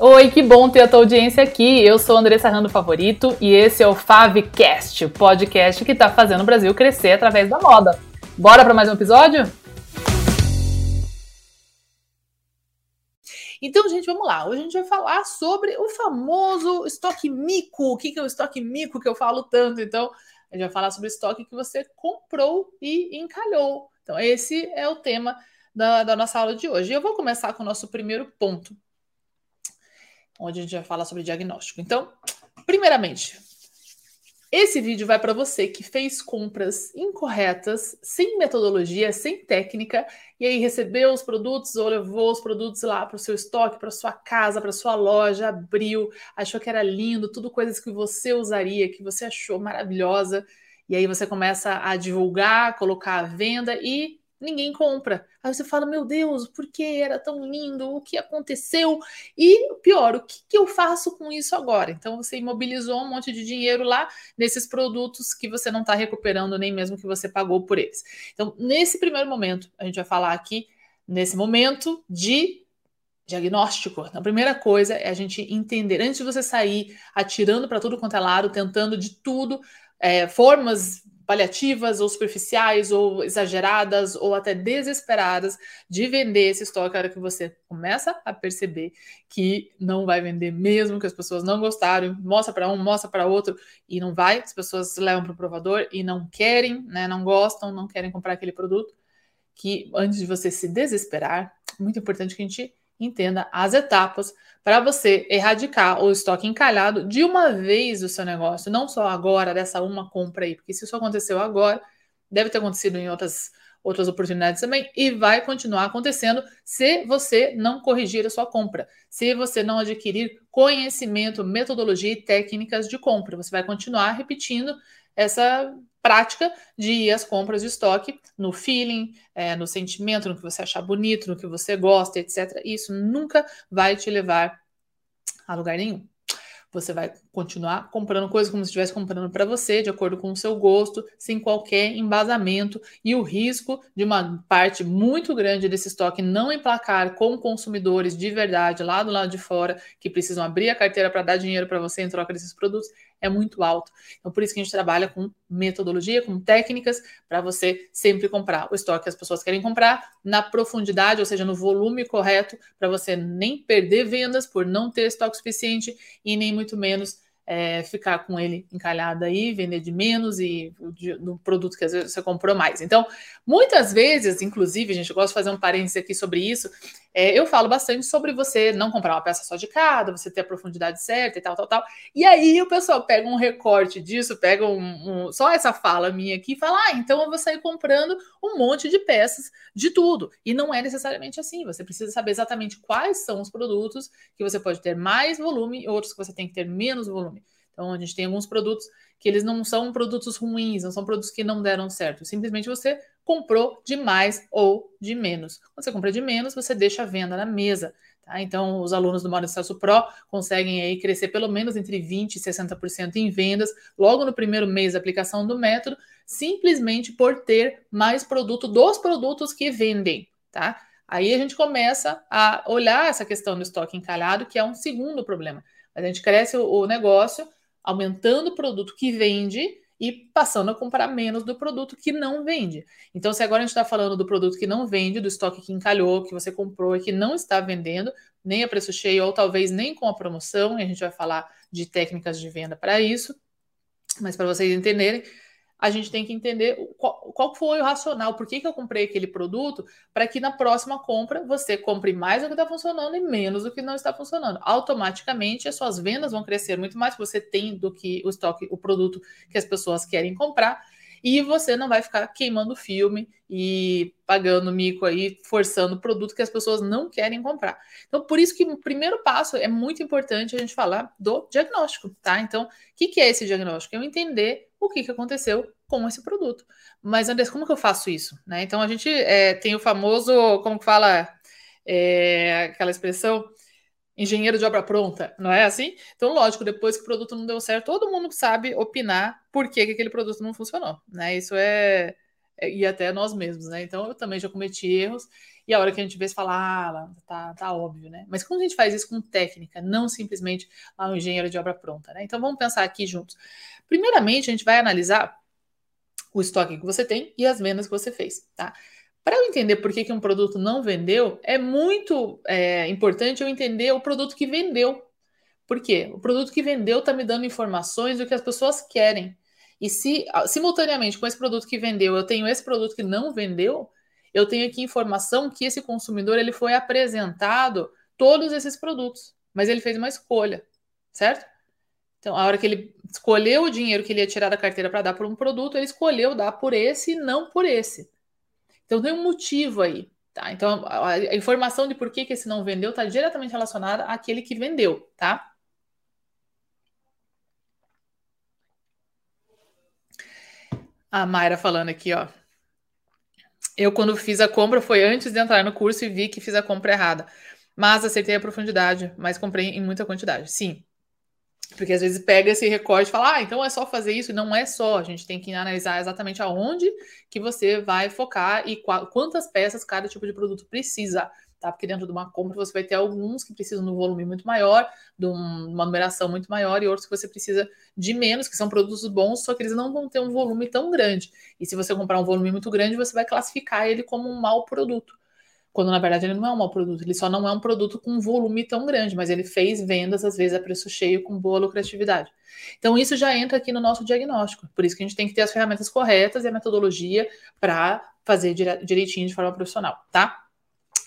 Oi, que bom ter a tua audiência aqui. Eu sou Andressa Rando Favorito e esse é o Favcast, o podcast que está fazendo o Brasil crescer através da moda. Bora para mais um episódio? Então, gente, vamos lá. Hoje a gente vai falar sobre o famoso estoque mico. O que é o estoque mico que eu falo tanto? Então, a gente vai falar sobre o estoque que você comprou e encalhou. Então, esse é o tema da, da nossa aula de hoje. Eu vou começar com o nosso primeiro ponto, onde a gente vai falar sobre diagnóstico. Então, primeiramente, esse vídeo vai para você que fez compras incorretas, sem metodologia, sem técnica, e aí recebeu os produtos ou levou os produtos lá para o seu estoque, para sua casa, para sua loja, abriu, achou que era lindo, tudo coisas que você usaria, que você achou maravilhosa, e aí você começa a divulgar, colocar à venda e ninguém compra. Aí você fala, meu Deus, por que era tão lindo? O que aconteceu? E pior, o que, que, eu faço com isso agora? Então você imobilizou um monte de dinheiro lá nesses produtos que você não está recuperando nem mesmo que você pagou por eles. Então, nesse primeiro momento, a gente vai falar aqui, nesse momento de diagnóstico. Então, a primeira coisa é a gente entender, antes de você sair atirando para tudo quanto é lado, tentando de tudo, é, formas paliativas ou superficiais ou exageradas ou até desesperadas de vender esse estoque a hora que você começa a perceber que não vai vender mesmo, que as pessoas não gostaram, mostra para um, mostra para outro e não vai, as pessoas levam para o provador e não querem, né, não gostam, não querem comprar aquele produto, que antes de você se desesperar, muito importante que a gente entenda as etapas para você erradicar o estoque encalhado de uma vez do seu negócio, não só agora, dessa uma compra aí, porque se isso aconteceu agora, deve ter acontecido em outras, outras oportunidades também, e vai continuar acontecendo se você não corrigir a sua compra, se você não adquirir conhecimento, metodologia e técnicas de compra. Você vai continuar repetindo essa prática de ir às compras de estoque no feeling, é, no sentimento, no que você achar bonito, no que você gosta, etc. Isso nunca vai te levar a lugar nenhum. Você vai continuar comprando coisas como se estivesse comprando para você, de acordo com o seu gosto, sem qualquer embasamento, e o risco de uma parte muito grande desse estoque não emplacar com consumidores de verdade lá do lado de fora, que precisam abrir a carteira para dar dinheiro para você em troca desses produtos, é muito alto. Então, por isso que a gente trabalha com metodologia, com técnicas, para você sempre comprar o estoque que as pessoas querem comprar na profundidade, ou seja, no volume correto, para você nem perder vendas por não ter estoque suficiente e nem muito menos é, ficar com ele encalhado aí, vender de menos e no produto que às vezes você comprou mais. Então, muitas vezes, inclusive, gente, eu gosto de fazer um parênteses aqui sobre isso. É, eu falo bastante sobre você não comprar uma peça só de cada, você ter a profundidade certa e tal, tal, tal. E aí o pessoal pega um recorte disso, pega um, um, só essa fala minha aqui e fala: ah, então eu vou sair comprando um monte de peças de tudo. E não é necessariamente assim. Você precisa saber exatamente quais são os produtos que você pode ter mais volume e outros que você tem que ter menos volume. Então, a gente tem alguns produtos que eles não são produtos ruins, não são produtos que não deram certo. Simplesmente você comprou de mais ou de menos. Quando você compra de menos, você deixa a venda na mesa. Tá? Então, os alunos do Modo Celso Pro conseguem aí crescer pelo menos entre 20% e 60% em vendas logo no primeiro mês da aplicação do método, simplesmente por ter mais produto dos produtos que vendem. Tá? Aí a gente começa a olhar essa questão do estoque encalhado, que é um segundo problema. A gente cresce o negócio aumentando o produto que vende e passando a comprar menos do produto que não vende. Então, se agora a gente está falando do produto que não vende, do estoque que encalhou, que você comprou e que não está vendendo, nem a preço cheio, ou talvez nem com a promoção, e a gente vai falar de técnicas de venda para isso, mas para vocês entenderem, a gente tem que entender qual, qual foi o racional, por que, que eu comprei aquele produto, para que na próxima compra você compre mais do que está funcionando e menos do que não está funcionando. Automaticamente as suas vendas vão crescer muito mais, você tem do que o estoque, o produto que as pessoas querem comprar, e você não vai ficar queimando filme e pagando mico aí, forçando produto que as pessoas não querem comprar. Então, por isso que o primeiro passo é muito importante a gente falar do diagnóstico, tá? Então, o que, que é esse diagnóstico? É eu entender o que, que aconteceu com esse produto. Mas, Andrés, como que eu faço isso? Né? Então, a gente é, tem o famoso, como que fala é, aquela expressão, engenheiro de obra pronta, não é assim? Então, lógico, depois que o produto não deu certo, todo mundo sabe opinar por que, que aquele produto não funcionou, né? Isso é, é e até nós mesmos, né? Então, eu também já cometi erros e a hora que a gente vê, você fala, ah, tá, tá óbvio, né? Mas como a gente faz isso com técnica, não simplesmente lá no engenheiro de obra pronta, né? Então vamos pensar aqui juntos. Primeiramente, a gente vai analisar o estoque que você tem e as vendas que você fez, tá? Para eu entender por que, que um produto não vendeu, é muito é, importante eu entender o produto que vendeu. Por quê? O produto que vendeu está me dando informações do que as pessoas querem. E se simultaneamente com esse produto que vendeu, eu tenho esse produto que não vendeu, eu tenho aqui informação que esse consumidor ele foi apresentado todos esses produtos, mas ele fez uma escolha, certo? Então, a hora que ele escolheu o dinheiro que ele ia tirar da carteira para dar por um produto, ele escolheu dar por esse e não por esse. Então, tem um motivo aí. Tá? Então, a, a informação de por que, que esse não vendeu está diretamente relacionada àquele que vendeu, tá? A Mayra falando aqui, ó. Eu, quando fiz a compra, foi antes de entrar no curso e vi que fiz a compra errada. Mas acertei a profundidade, mas comprei em muita quantidade. Sim, porque às vezes pega esse recorte e fala, ah, então é só fazer isso. Não é só, a gente tem que analisar exatamente aonde que você vai focar e quantas peças cada tipo de produto precisa. Tá? Porque dentro de uma compra você vai ter alguns que precisam de um volume muito maior, de uma numeração muito maior, e outros que você precisa de menos, que são produtos bons, só que eles não vão ter um volume tão grande. E se você comprar um volume muito grande, você vai classificar ele como um mau produto quando na verdade ele não é um mau produto, ele só não é um produto com um volume tão grande, mas ele fez vendas às vezes a preço cheio com boa lucratividade. Então isso já entra aqui no nosso diagnóstico. Por isso que a gente tem que ter as ferramentas corretas e a metodologia para fazer direitinho de forma profissional, tá?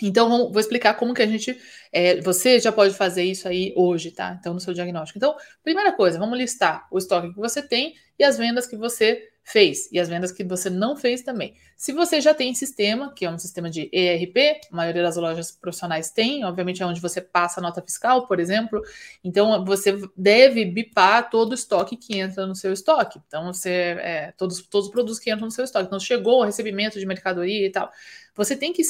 Então, vou explicar como que a gente. É, você já pode fazer isso aí hoje, tá? Então, no seu diagnóstico. Então, primeira coisa, vamos listar o estoque que você tem e as vendas que você fez e as vendas que você não fez também. Se você já tem sistema, que é um sistema de ERP, a maioria das lojas profissionais tem, obviamente é onde você passa a nota fiscal, por exemplo, então você deve bipar todo o estoque que entra no seu estoque. Então, você é, todos, todos os produtos que entram no seu estoque. Então, chegou o recebimento de mercadoria e tal. Você tem que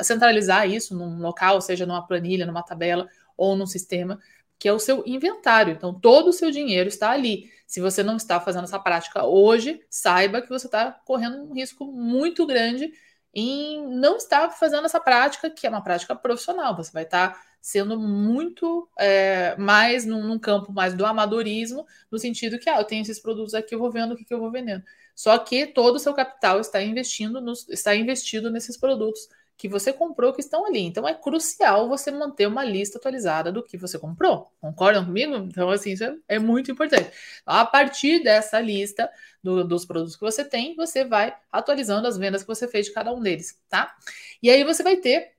centralizar isso num local, seja numa planilha, numa tabela ou num sistema, que é o seu inventário. Então, todo o seu dinheiro está ali. Se você não está fazendo essa prática hoje, saiba que você está correndo um risco muito grande em não estar fazendo essa prática, que é uma prática profissional. Você vai estar sendo muito é, mais num, num, campo mais do amadorismo, no sentido que ah, eu tenho esses produtos aqui, eu vou vendo o que, que eu vou vendendo. Só que todo o seu capital está investindo nos, está investido nesses produtos que você comprou que estão ali. Então é crucial você manter uma lista atualizada do que você comprou. Concordam comigo? Então, assim, isso é, é muito importante. A partir dessa lista do, dos produtos que você tem, você vai atualizando as vendas que você fez de cada um deles, tá? E aí você vai ter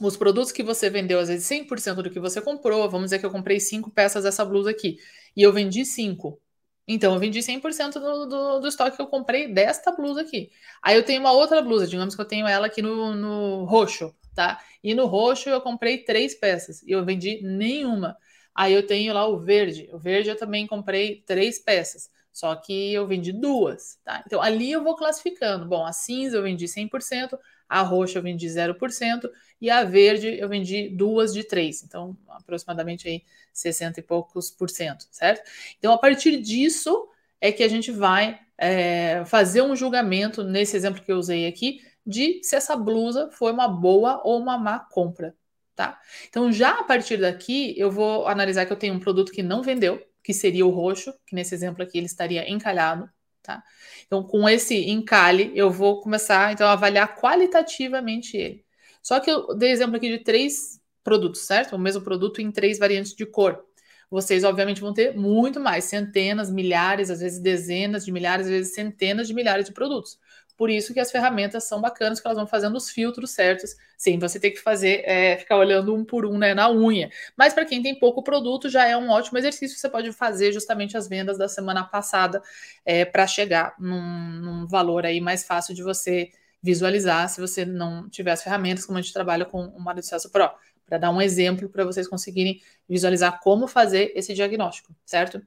os produtos que você vendeu, às vezes 100% do que você comprou. Vamos dizer que eu comprei cinco peças dessa blusa aqui e eu vendi cinco. Então, eu vendi 100% do, do, do estoque que eu comprei desta blusa aqui. Aí eu tenho uma outra blusa, digamos que eu tenho ela aqui no, no roxo, tá? E no roxo eu comprei três peças e eu vendi nenhuma. Aí eu tenho lá o verde. O verde eu também comprei três peças, só que eu vendi duas, tá? Então ali eu vou classificando. Bom, a cinza eu vendi 100%, a roxa eu vendi 0% e a verde eu vendi duas de três. Então, aproximadamente aí 60 e poucos por cento, certo? Então, a partir disso é que a gente vai é, fazer um julgamento, nesse exemplo que eu usei aqui, de se essa blusa foi uma boa ou uma má compra, tá? Então, já a partir daqui, eu vou analisar que eu tenho um produto que não vendeu, que seria o roxo, que nesse exemplo aqui ele estaria encalhado, tá? Então, com esse encalhe, eu vou começar então, a avaliar qualitativamente ele. Só que eu dei exemplo aqui de três produtos, certo? O mesmo produto em três variantes de cor. Vocês, obviamente, vão ter muito mais, centenas, milhares, às vezes dezenas de milhares, às vezes centenas de milhares de produtos. Por isso que as ferramentas são bacanas, que elas vão fazendo os filtros certos, sem você ter que fazer, é, ficar olhando um por um né, na unha. Mas para quem tem pouco produto, já é um ótimo exercício. Você pode fazer justamente as vendas da semana passada é, para chegar num, num valor aí mais fácil de você visualizar se você não tiver as ferramentas, como a gente trabalha com o Mário de Celso Pro para dar um exemplo para vocês conseguirem visualizar como fazer esse diagnóstico, certo?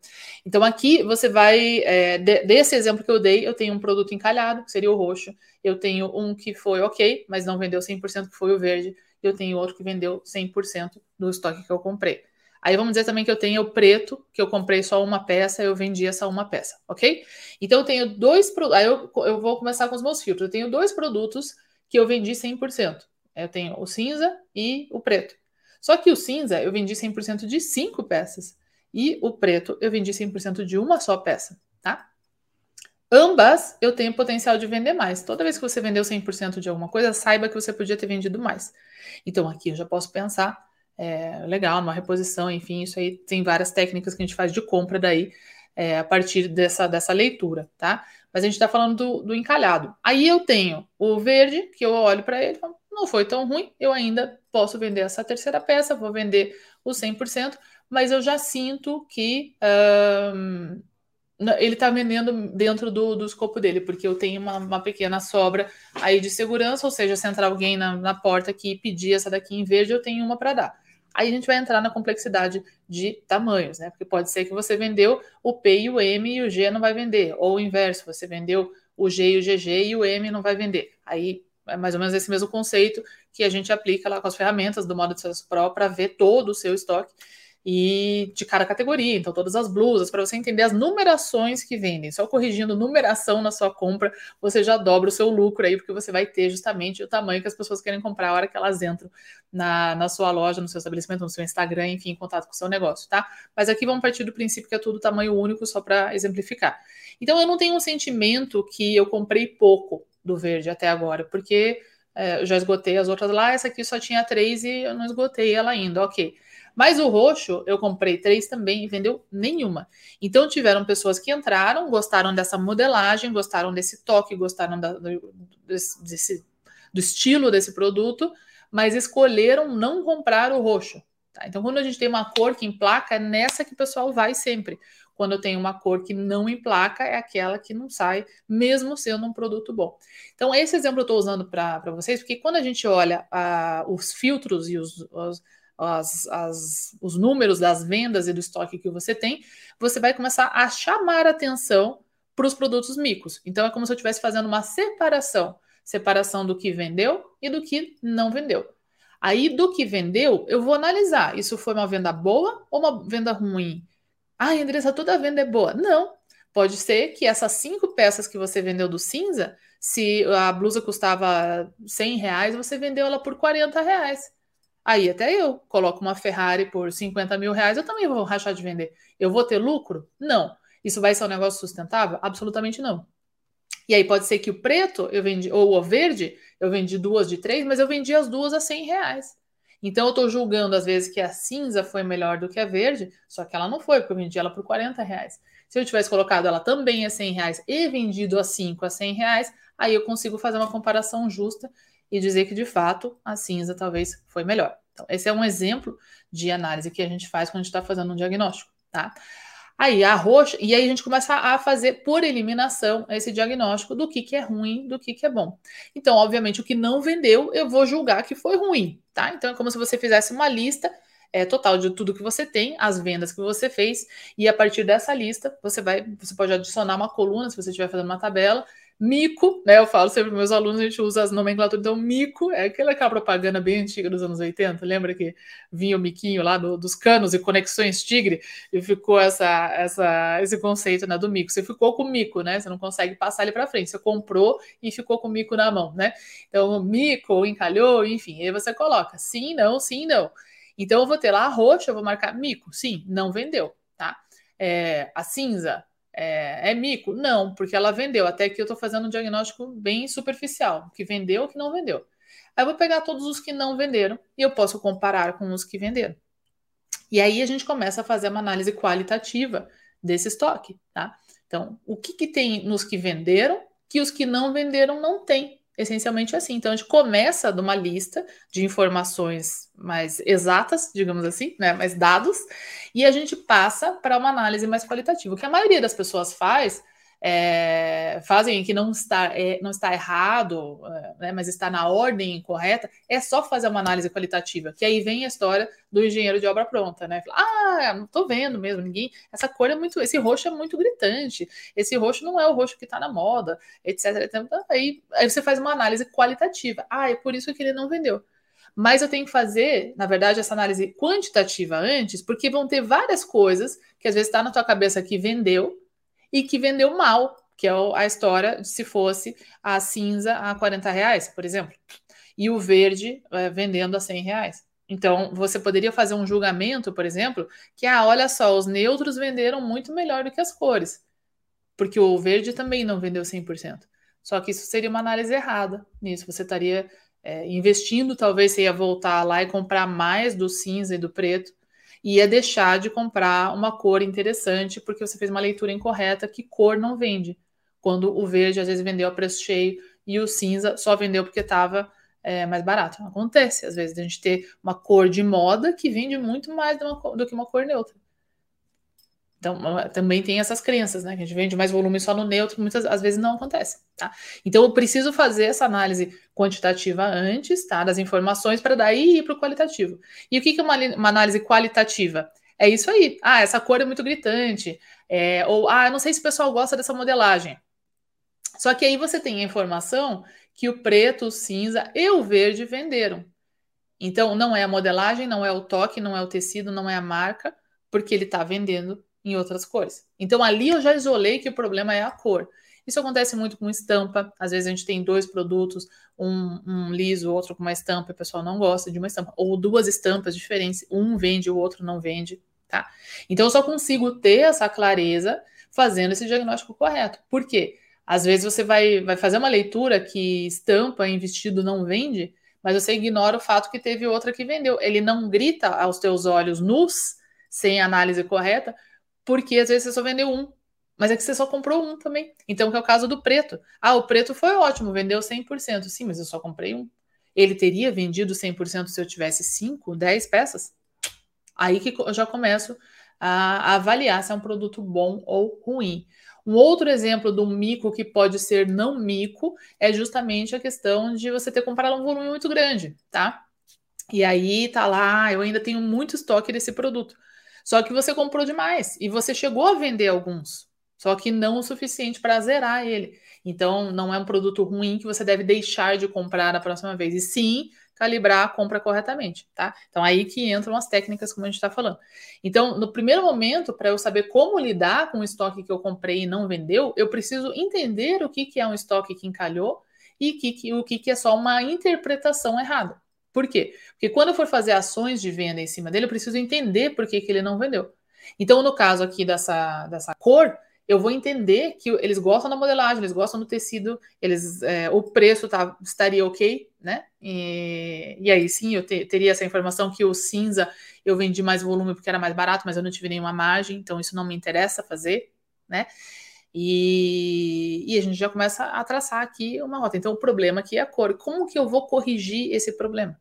Então aqui você vai, é, de, desse exemplo que eu dei, eu tenho um produto encalhado, que seria o roxo, eu tenho um que foi ok, mas não vendeu 100%, que foi o verde, e eu tenho outro que vendeu 100% do estoque que eu comprei. Aí vamos dizer também que eu tenho o preto, que eu comprei só uma peça, eu vendi essa uma peça, ok? Então eu tenho dois produtos, aí eu, eu vou começar com os meus filtros, eu tenho dois produtos que eu vendi 100%. Eu tenho o cinza e o preto. Só que o cinza eu vendi 100% de cinco peças e o preto eu vendi 100% de uma só peça, tá? Ambas eu tenho potencial de vender mais. Toda vez que você vendeu 100% de alguma coisa, saiba que você podia ter vendido mais. Então aqui eu já posso pensar, é, legal, numa reposição, enfim, isso aí tem várias técnicas que a gente faz de compra daí é, a partir dessa, dessa leitura, tá? Mas a gente está falando do, do, encalhado. Aí eu tenho o verde, que eu olho para ele, não foi tão ruim, eu ainda posso vender essa terceira peça, vou vender o 100%, mas eu já sinto que ele está vendendo dentro do, do escopo dele, porque eu tenho uma, uma, pequena sobra aí de segurança, ou seja, se entrar alguém na, na porta aqui e pedir essa daqui em verde, eu tenho uma para dar. Aí a gente vai entrar na complexidade de tamanhos, né? Porque pode ser que você vendeu o P e o M e o G não vai vender, ou o inverso, você vendeu o G e o GG e o M não vai vender. Aí é mais ou menos esse mesmo conceito que a gente aplica lá com as ferramentas do modo de Pro para ver todo o seu estoque e de cada categoria, então todas as blusas, para você entender as numerações que vendem. Só corrigindo numeração na sua compra, você já dobra o seu lucro aí, porque você vai ter justamente o tamanho que as pessoas querem comprar a hora que elas entram na, na sua loja, no seu estabelecimento, no seu Instagram, enfim, em contato com o seu negócio, tá? Mas aqui vamos partir do princípio que é tudo tamanho único, só para exemplificar. Então eu não tenho um sentimento que eu comprei pouco do verde até agora, porque é, eu já esgotei as outras lá, essa aqui só tinha três e eu não esgotei ela ainda, ok. Mas o roxo, eu comprei três também e vendeu nenhuma. Então tiveram pessoas que entraram, gostaram dessa modelagem, gostaram desse toque, gostaram da, do, desse, do estilo desse produto, mas escolheram não comprar o roxo. Tá? Então, quando a gente tem uma cor que emplaca, é nessa que o pessoal vai sempre. Quando eu tenho uma cor que não emplaca, é aquela que não sai, mesmo sendo um produto bom. Então, esse exemplo eu estou usando para vocês, porque quando a gente olha os filtros e os, os as, as, os números das vendas e do estoque que você tem, você vai começar a chamar atenção para os produtos micos. Então é como se eu estivesse fazendo uma separação, separação do que vendeu e do que não vendeu. Aí do que vendeu, eu vou analisar. Isso foi uma venda boa ou uma venda ruim? Ah, Andressa, toda venda é boa. Não. Pode ser que essas cinco peças que você vendeu do cinza, se a blusa custava 100 reais, você vendeu ela por 40 reais. Aí até eu coloco uma Ferrari por 50 mil reais, eu também vou rachar de vender. Eu vou ter lucro? Não. Isso vai ser um negócio sustentável? Absolutamente não. E aí pode ser que o preto eu vendi, ou o verde, eu vendi duas de três, mas eu vendi as duas a 100 reais. Então eu estou julgando às vezes que a cinza foi melhor do que a verde, só que ela não foi, porque eu vendi ela por 40 reais. Se eu tivesse colocado ela também a 100 reais e vendido a 5 a 100 reais, aí eu consigo fazer uma comparação justa e dizer que de fato a cinza talvez foi melhor. Então, esse é um exemplo de análise que a gente faz quando a gente está fazendo um diagnóstico, tá? Aí a roxa, e aí a gente começa a fazer por eliminação esse diagnóstico do que, que é ruim, do que, que é bom. Então, obviamente, o que não vendeu, eu vou julgar que foi ruim, tá? Então é como se você fizesse uma lista é, total de tudo que você tem, as vendas que você fez, e a partir dessa lista, você vai, você pode adicionar uma coluna, se você estiver fazendo uma tabela, Mico, né? Eu falo sempre para meus alunos, a gente usa as nomenclaturas. Então, mico é aquela, aquela propaganda bem antiga dos anos 80. Lembra que vinha o miquinho lá do, dos canos e conexões tigre e ficou essa, essa, esse conceito né, do mico. Você ficou com o mico, né? Você não consegue passar ele para frente. Você comprou e ficou com o mico na mão, né? Então, mico, encalhou, enfim. Aí você coloca sim, não, sim, não. Então, eu vou ter lá a roxa, eu vou marcar mico, sim, não vendeu, tá? É, a cinza, é, é, mico? Não, porque ela vendeu. Até aqui eu estou fazendo um diagnóstico bem superficial, que vendeu, que não vendeu. Aí eu vou pegar todos os que não venderam e eu posso comparar com os que venderam. E aí a gente começa a fazer uma análise qualitativa desse estoque, tá? Então, o que, que tem nos que venderam que os que não venderam não tem? Essencialmente assim. Então, a gente começa de uma lista de informações mais exatas, digamos assim, né, mais dados, e a gente passa para uma análise mais qualitativa. O que a maioria das pessoas faz é, fazem que não está, é, não está errado, é, né, mas está na ordem correta, é só fazer uma análise qualitativa, que aí vem a história do engenheiro de obra pronta, né? ah, não estou vendo mesmo, ninguém. Essa cor é muito. Esse roxo é muito gritante, esse roxo não é o roxo que está na moda, etc. etc. Aí, aí você faz uma análise qualitativa. Ah, é por isso que ele não vendeu. Mas eu tenho que fazer, na verdade, essa análise quantitativa antes, porque vão ter várias coisas que às vezes está na tua cabeça que vendeu, e que vendeu mal, que é a história de se fosse a cinza a 40 reais, por exemplo. e o verde é, vendendo a 100 reais. Então, você poderia fazer um julgamento, por exemplo, que, ah, olha só, os neutros venderam muito melhor do que as cores, porque o verde também não vendeu 100%. Só que isso seria uma análise errada nisso. Você estaria é, investindo, talvez você ia voltar lá e comprar mais do cinza e do preto, ia deixar de comprar uma cor interessante, porque você fez uma leitura incorreta que cor não vende. Quando o verde às vezes vendeu a preço cheio e o cinza só vendeu porque estava é, mais barato. Acontece, às vezes, a gente ter uma cor de moda que vende muito mais do que uma cor neutra. Então, também tem essas crenças, né? Que a gente vende mais volume só no neutro, muitas às vezes não acontece, tá? Então, eu preciso fazer essa análise quantitativa antes, tá? Das informações, para daí ir para o qualitativo. E o que, que é uma, uma, análise qualitativa? É isso aí. Ah, essa cor é muito gritante. É, ou, ah, não sei se o pessoal gosta dessa modelagem. Só que aí você tem a informação que o preto, o cinza e o verde venderam. Então, não é a modelagem, não é o toque, não é o tecido, não é a marca, porque ele está vendendo em outras cores. Então ali eu já isolei que o problema é a cor. Isso acontece muito com estampa. Às vezes a gente tem dois produtos, um, um liso, outro com uma estampa, e o pessoal não gosta de uma estampa. Ou duas estampas diferentes, um vende, o outro não vende, tá? Então eu só consigo ter essa clareza fazendo esse diagnóstico correto. Por quê? Às vezes você vai, vai fazer uma leitura que estampa em vestido não vende, mas você ignora o fato que teve outra que vendeu. Ele não grita aos teus olhos nus, sem análise correta, porque às vezes você só vendeu um, mas é que você só comprou um também. Então, que é o caso do preto. Ah, o preto foi ótimo, vendeu 100%. Sim, mas eu só comprei um. Ele teria vendido 100% se eu tivesse 5, 10 peças? Aí que eu já começo a, avaliar se é um produto bom ou ruim. Um outro exemplo do mico que pode ser não mico é justamente a questão de você ter comprado um volume muito grande, tá? E aí tá lá, eu ainda tenho muito estoque desse produto. Só que você comprou demais e você chegou a vender alguns, só que não o suficiente para zerar ele. Então, não é um produto ruim que você deve deixar de comprar na próxima vez, e sim calibrar a compra corretamente, tá? Então, aí que entram as técnicas, como a gente está falando. Então, no primeiro momento, para eu saber como lidar com o estoque que eu comprei e não vendeu, eu preciso entender o que, que é um estoque que encalhou e que, que, o que, que é só uma interpretação errada. Por quê? Porque quando eu for fazer ações de venda em cima dele, eu preciso entender por que, que ele não vendeu. Então, no caso aqui dessa, dessa cor, eu vou entender que eles gostam da modelagem, eles gostam do tecido, eles é, o preço tá, estaria ok, né? E, e aí sim eu te, teria essa informação que o cinza eu vendi mais volume porque era mais barato, mas eu não tive nenhuma margem, então isso não me interessa fazer, né? E, e, a gente já começa a traçar aqui uma rota. Então, o problema aqui é a cor. Como que eu vou corrigir esse problema?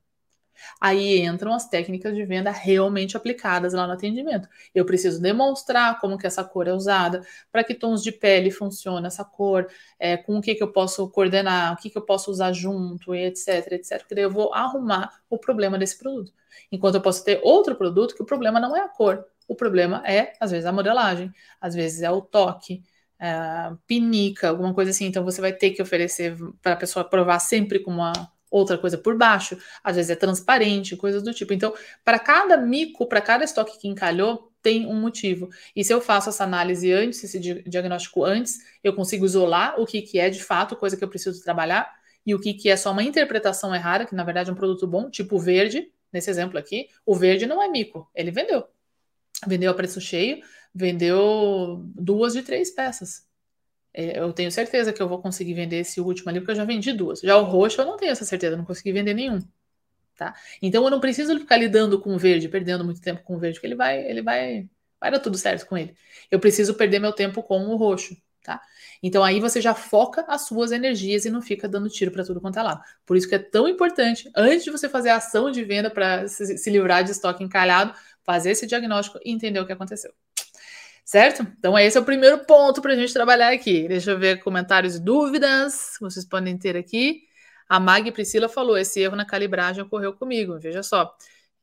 Aí entram as técnicas de venda realmente aplicadas lá no atendimento. Eu preciso demonstrar como que essa cor é usada, para que tons de pele funciona essa cor, é, com o que, que eu posso coordenar, o que, que eu posso usar junto, etc, etc. Porque daí eu vou arrumar o problema desse produto. Enquanto eu posso ter outro produto que o problema não é a cor, o problema é, às vezes, a modelagem, às vezes é o toque, é, pinica, alguma coisa assim. Então você vai ter que oferecer para a pessoa provar sempre com uma outra coisa por baixo, às vezes é transparente, coisas do tipo. Então, para cada mico, para cada estoque que encalhou, tem um motivo. E se eu faço essa análise antes, esse diagnóstico antes, eu consigo isolar o que, que é de fato coisa que eu preciso trabalhar e o que, que é só uma interpretação errada, que na verdade é um produto bom, tipo verde, nesse exemplo aqui, o verde não é mico, ele vendeu. Vendeu a preço cheio, vendeu duas de três peças. É, eu tenho certeza que eu vou conseguir vender esse último ali, porque eu já vendi duas. Já o roxo, eu não tenho essa certeza, não consegui vender nenhum. Tá? Então eu não preciso ficar lidando com o verde, perdendo muito tempo com o verde, porque ele vai, ele vai, vai dar tudo certo com ele. Eu preciso perder meu tempo com o roxo, tá? Então aí você já foca as suas energias e não fica dando tiro para tudo quanto é lado. Por isso que é tão importante, antes de você fazer a ação de venda para se, se livrar de estoque encalhado, fazer esse diagnóstico e entender o que aconteceu. Certo? Então, esse é o primeiro ponto para a gente trabalhar aqui. Deixa eu ver comentários e dúvidas que vocês podem ter aqui. A Mag Priscila falou: esse erro na calibragem ocorreu comigo. Veja só.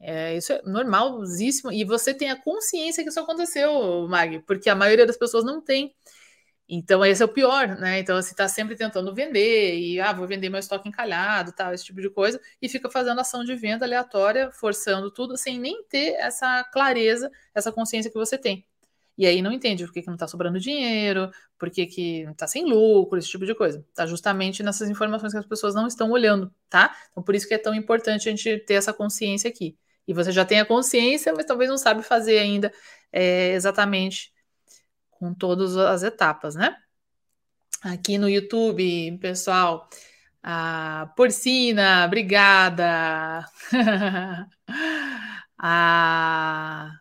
É, isso é normalzíssimo. E você tem a consciência que isso aconteceu, Mag, porque a maioria das pessoas não tem. Então, esse é o pior, né? Então, você está sempre tentando vender, e ah, vou vender meu estoque encalhado, tal, esse tipo de coisa, e fica fazendo ação de venda aleatória, forçando tudo, sem nem ter essa clareza, essa consciência que você tem. E aí não entende por que, que não está sobrando dinheiro, por que, que está sem lucro, esse tipo de coisa. Tá justamente nessas informações que as pessoas não estão olhando, tá? Então por isso que é tão importante a gente ter essa consciência aqui. E você já tem a consciência, mas talvez não sabe fazer ainda é, exatamente com todas as etapas, né? Aqui no YouTube, pessoal, a Porcina, obrigada. a,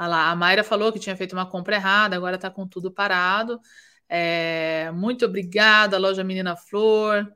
a, lá, a Mayra falou que tinha feito uma compra errada, agora está com tudo parado. É, muito obrigada, loja Menina Flor.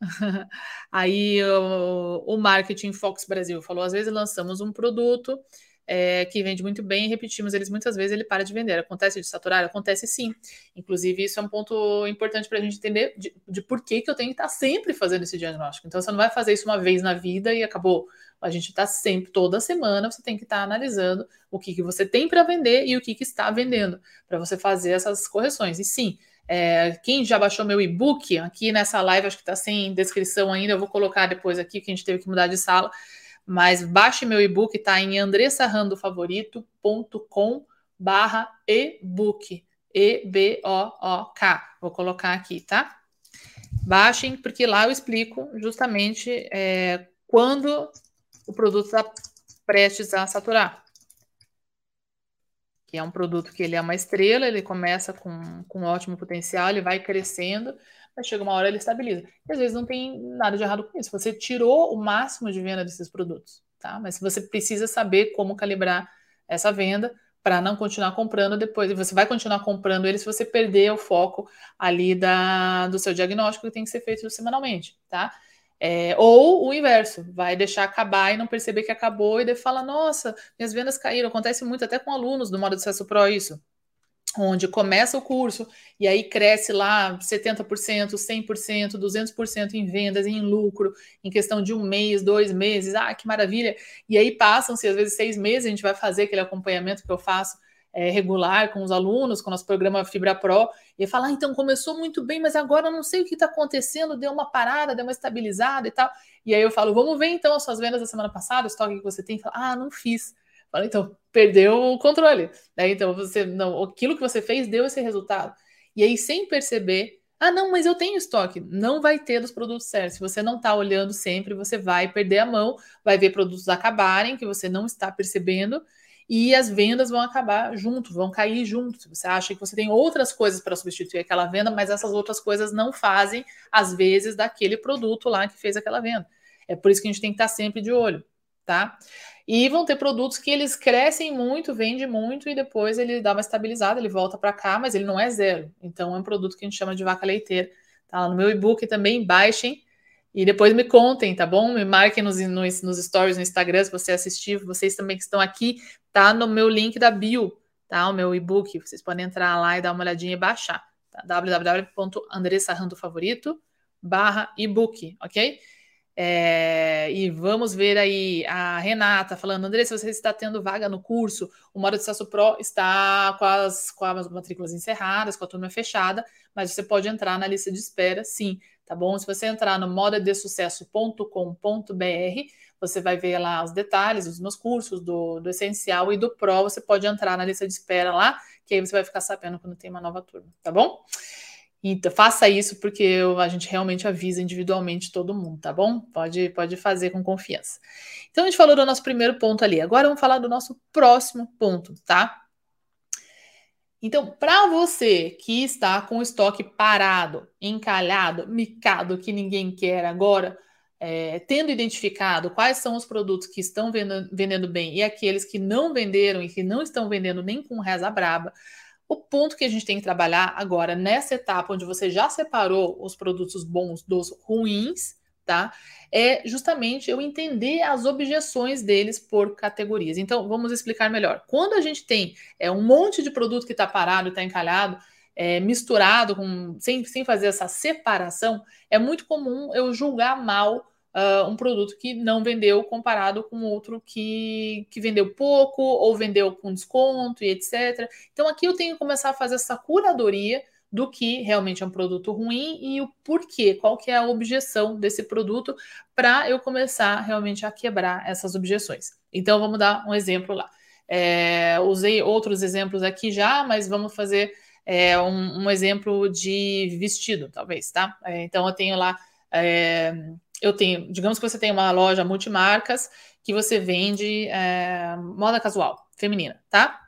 Aí o, o Marketing Fox Brasil falou: às vezes lançamos um produto é, que vende muito bem e repetimos eles muitas vezes, ele para de vender. Acontece de saturar? Acontece sim. Inclusive, isso é um ponto importante para a gente entender de, de, por que, que eu tenho que estar sempre fazendo esse diagnóstico. Então, você não vai fazer isso uma vez na vida e acabou. A gente está sempre, toda semana, você tem que estar analisando o que, que você tem para vender e o que, que está vendendo, para você fazer essas correções. E sim, é, quem já baixou meu e-book, aqui nessa live, acho que está sem descrição ainda, eu vou colocar depois aqui, que a gente teve que mudar de sala. Mas baixe meu e-book, tá em andressarandofavorito.com barra e-book. E-B-O-O-K. Vou colocar aqui, tá? Baixem, porque lá eu explico justamente é, quando o produto está prestes a saturar. Que é um produto que ele é uma estrela, ele começa com, com um ótimo potencial, ele vai crescendo, mas chega uma hora ele estabiliza. E às vezes não tem nada de errado com isso. Você tirou o máximo de venda desses produtos, tá? Mas você precisa saber como calibrar essa venda para não continuar comprando depois. E você vai continuar comprando ele se você perder o foco ali da, do seu diagnóstico que tem que ser feito semanalmente, tá? É, ou o inverso, vai deixar acabar e não perceber que acabou e daí fala, nossa, minhas vendas caíram. Acontece muito até com alunos do modo de acesso pro isso onde começa o curso e aí cresce lá 70%, 100%, 200% em vendas, em lucro, em questão de um mês, dois meses, ah, que maravilha! E aí passam-se às vezes seis meses, a gente vai fazer aquele acompanhamento que eu faço é, regular com os alunos, com o nosso programa Fibra Pro, e falar, ah, então começou muito bem, mas agora não sei o que está acontecendo, deu uma parada, deu uma estabilizada e tal. E aí eu falo, vamos ver então as suas vendas da semana passada, o estoque que você tem, fala, ah, não fiz. Fala, então, perdeu o controle. Né? Então, você não, aquilo que você fez deu esse resultado. E aí, sem perceber, ah, não, mas eu tenho estoque. Não vai ter dos produtos certos. Se você não está olhando sempre, você vai perder a mão, vai ver produtos acabarem que você não está percebendo e as vendas vão acabar junto, vão cair junto. Você acha que você tem outras coisas para substituir aquela venda, mas essas outras coisas não fazem, às vezes, daquele produto lá que fez aquela venda. É por isso que a gente tem que estar sempre de olho, tá? E vão ter produtos que eles crescem muito, vendem muito e depois ele dá uma estabilizada, ele volta para cá, mas ele não é zero. Então é um produto que a gente chama de vaca leiteira. Tá lá no meu e-book também, baixem e depois me contem, tá bom? Me marquem nos, nos, nos stories no Instagram se você assistir, vocês também que estão aqui, tá no meu link da bio, tá? O meu e-book, vocês podem entrar lá e dar uma olhadinha e baixar. Tá? www.andressarrandofavorito barra e-book, ok? É, e vamos ver aí a Renata falando, André, se você está tendo vaga no curso, o Modo de Acesso Pro está com as, com as matrículas encerradas, com a turma fechada, mas você pode entrar na lista de espera, sim, tá bom? Se você entrar no modadesucesso.com.br, você vai ver lá os detalhes dos meus cursos, do, do Essencial e do Pro, você pode entrar na lista de espera lá, que aí você vai ficar sabendo quando tem uma nova turma, tá bom? Então, faça isso porque eu, a gente realmente avisa individualmente todo mundo, tá bom? Pode, pode fazer com confiança. Então, a gente falou do nosso primeiro ponto ali. Agora vamos falar do nosso próximo ponto, tá? Então, para você que está com o estoque parado, encalhado, micado, que ninguém quer agora, é, tendo identificado quais são os produtos que estão vendendo, vendendo bem e aqueles que não venderam e que não estão vendendo nem com reza braba, o ponto que a gente tem que trabalhar agora, nessa etapa onde você já separou os produtos bons dos ruins, tá? É justamente eu entender as objeções deles por categorias. Então, vamos explicar melhor. Quando a gente tem é, um monte de produto que está parado está encalhado, é, misturado, com, sem, sem fazer essa separação, é muito comum eu julgar mal uh, um produto que não vendeu comparado com outro que, que vendeu pouco ou vendeu com desconto e etc. Então aqui eu tenho que começar a fazer essa curadoria do que realmente é um produto ruim e o porquê, qual que é a objeção desse produto para eu começar realmente a quebrar essas objeções. Então vamos dar um exemplo lá. É, usei outros exemplos aqui já, mas vamos fazer é, um, um, exemplo de vestido, talvez, tá? É, então eu tenho lá, é, eu tenho, digamos que você tem uma loja multimarcas que você vende é, moda casual feminina, tá?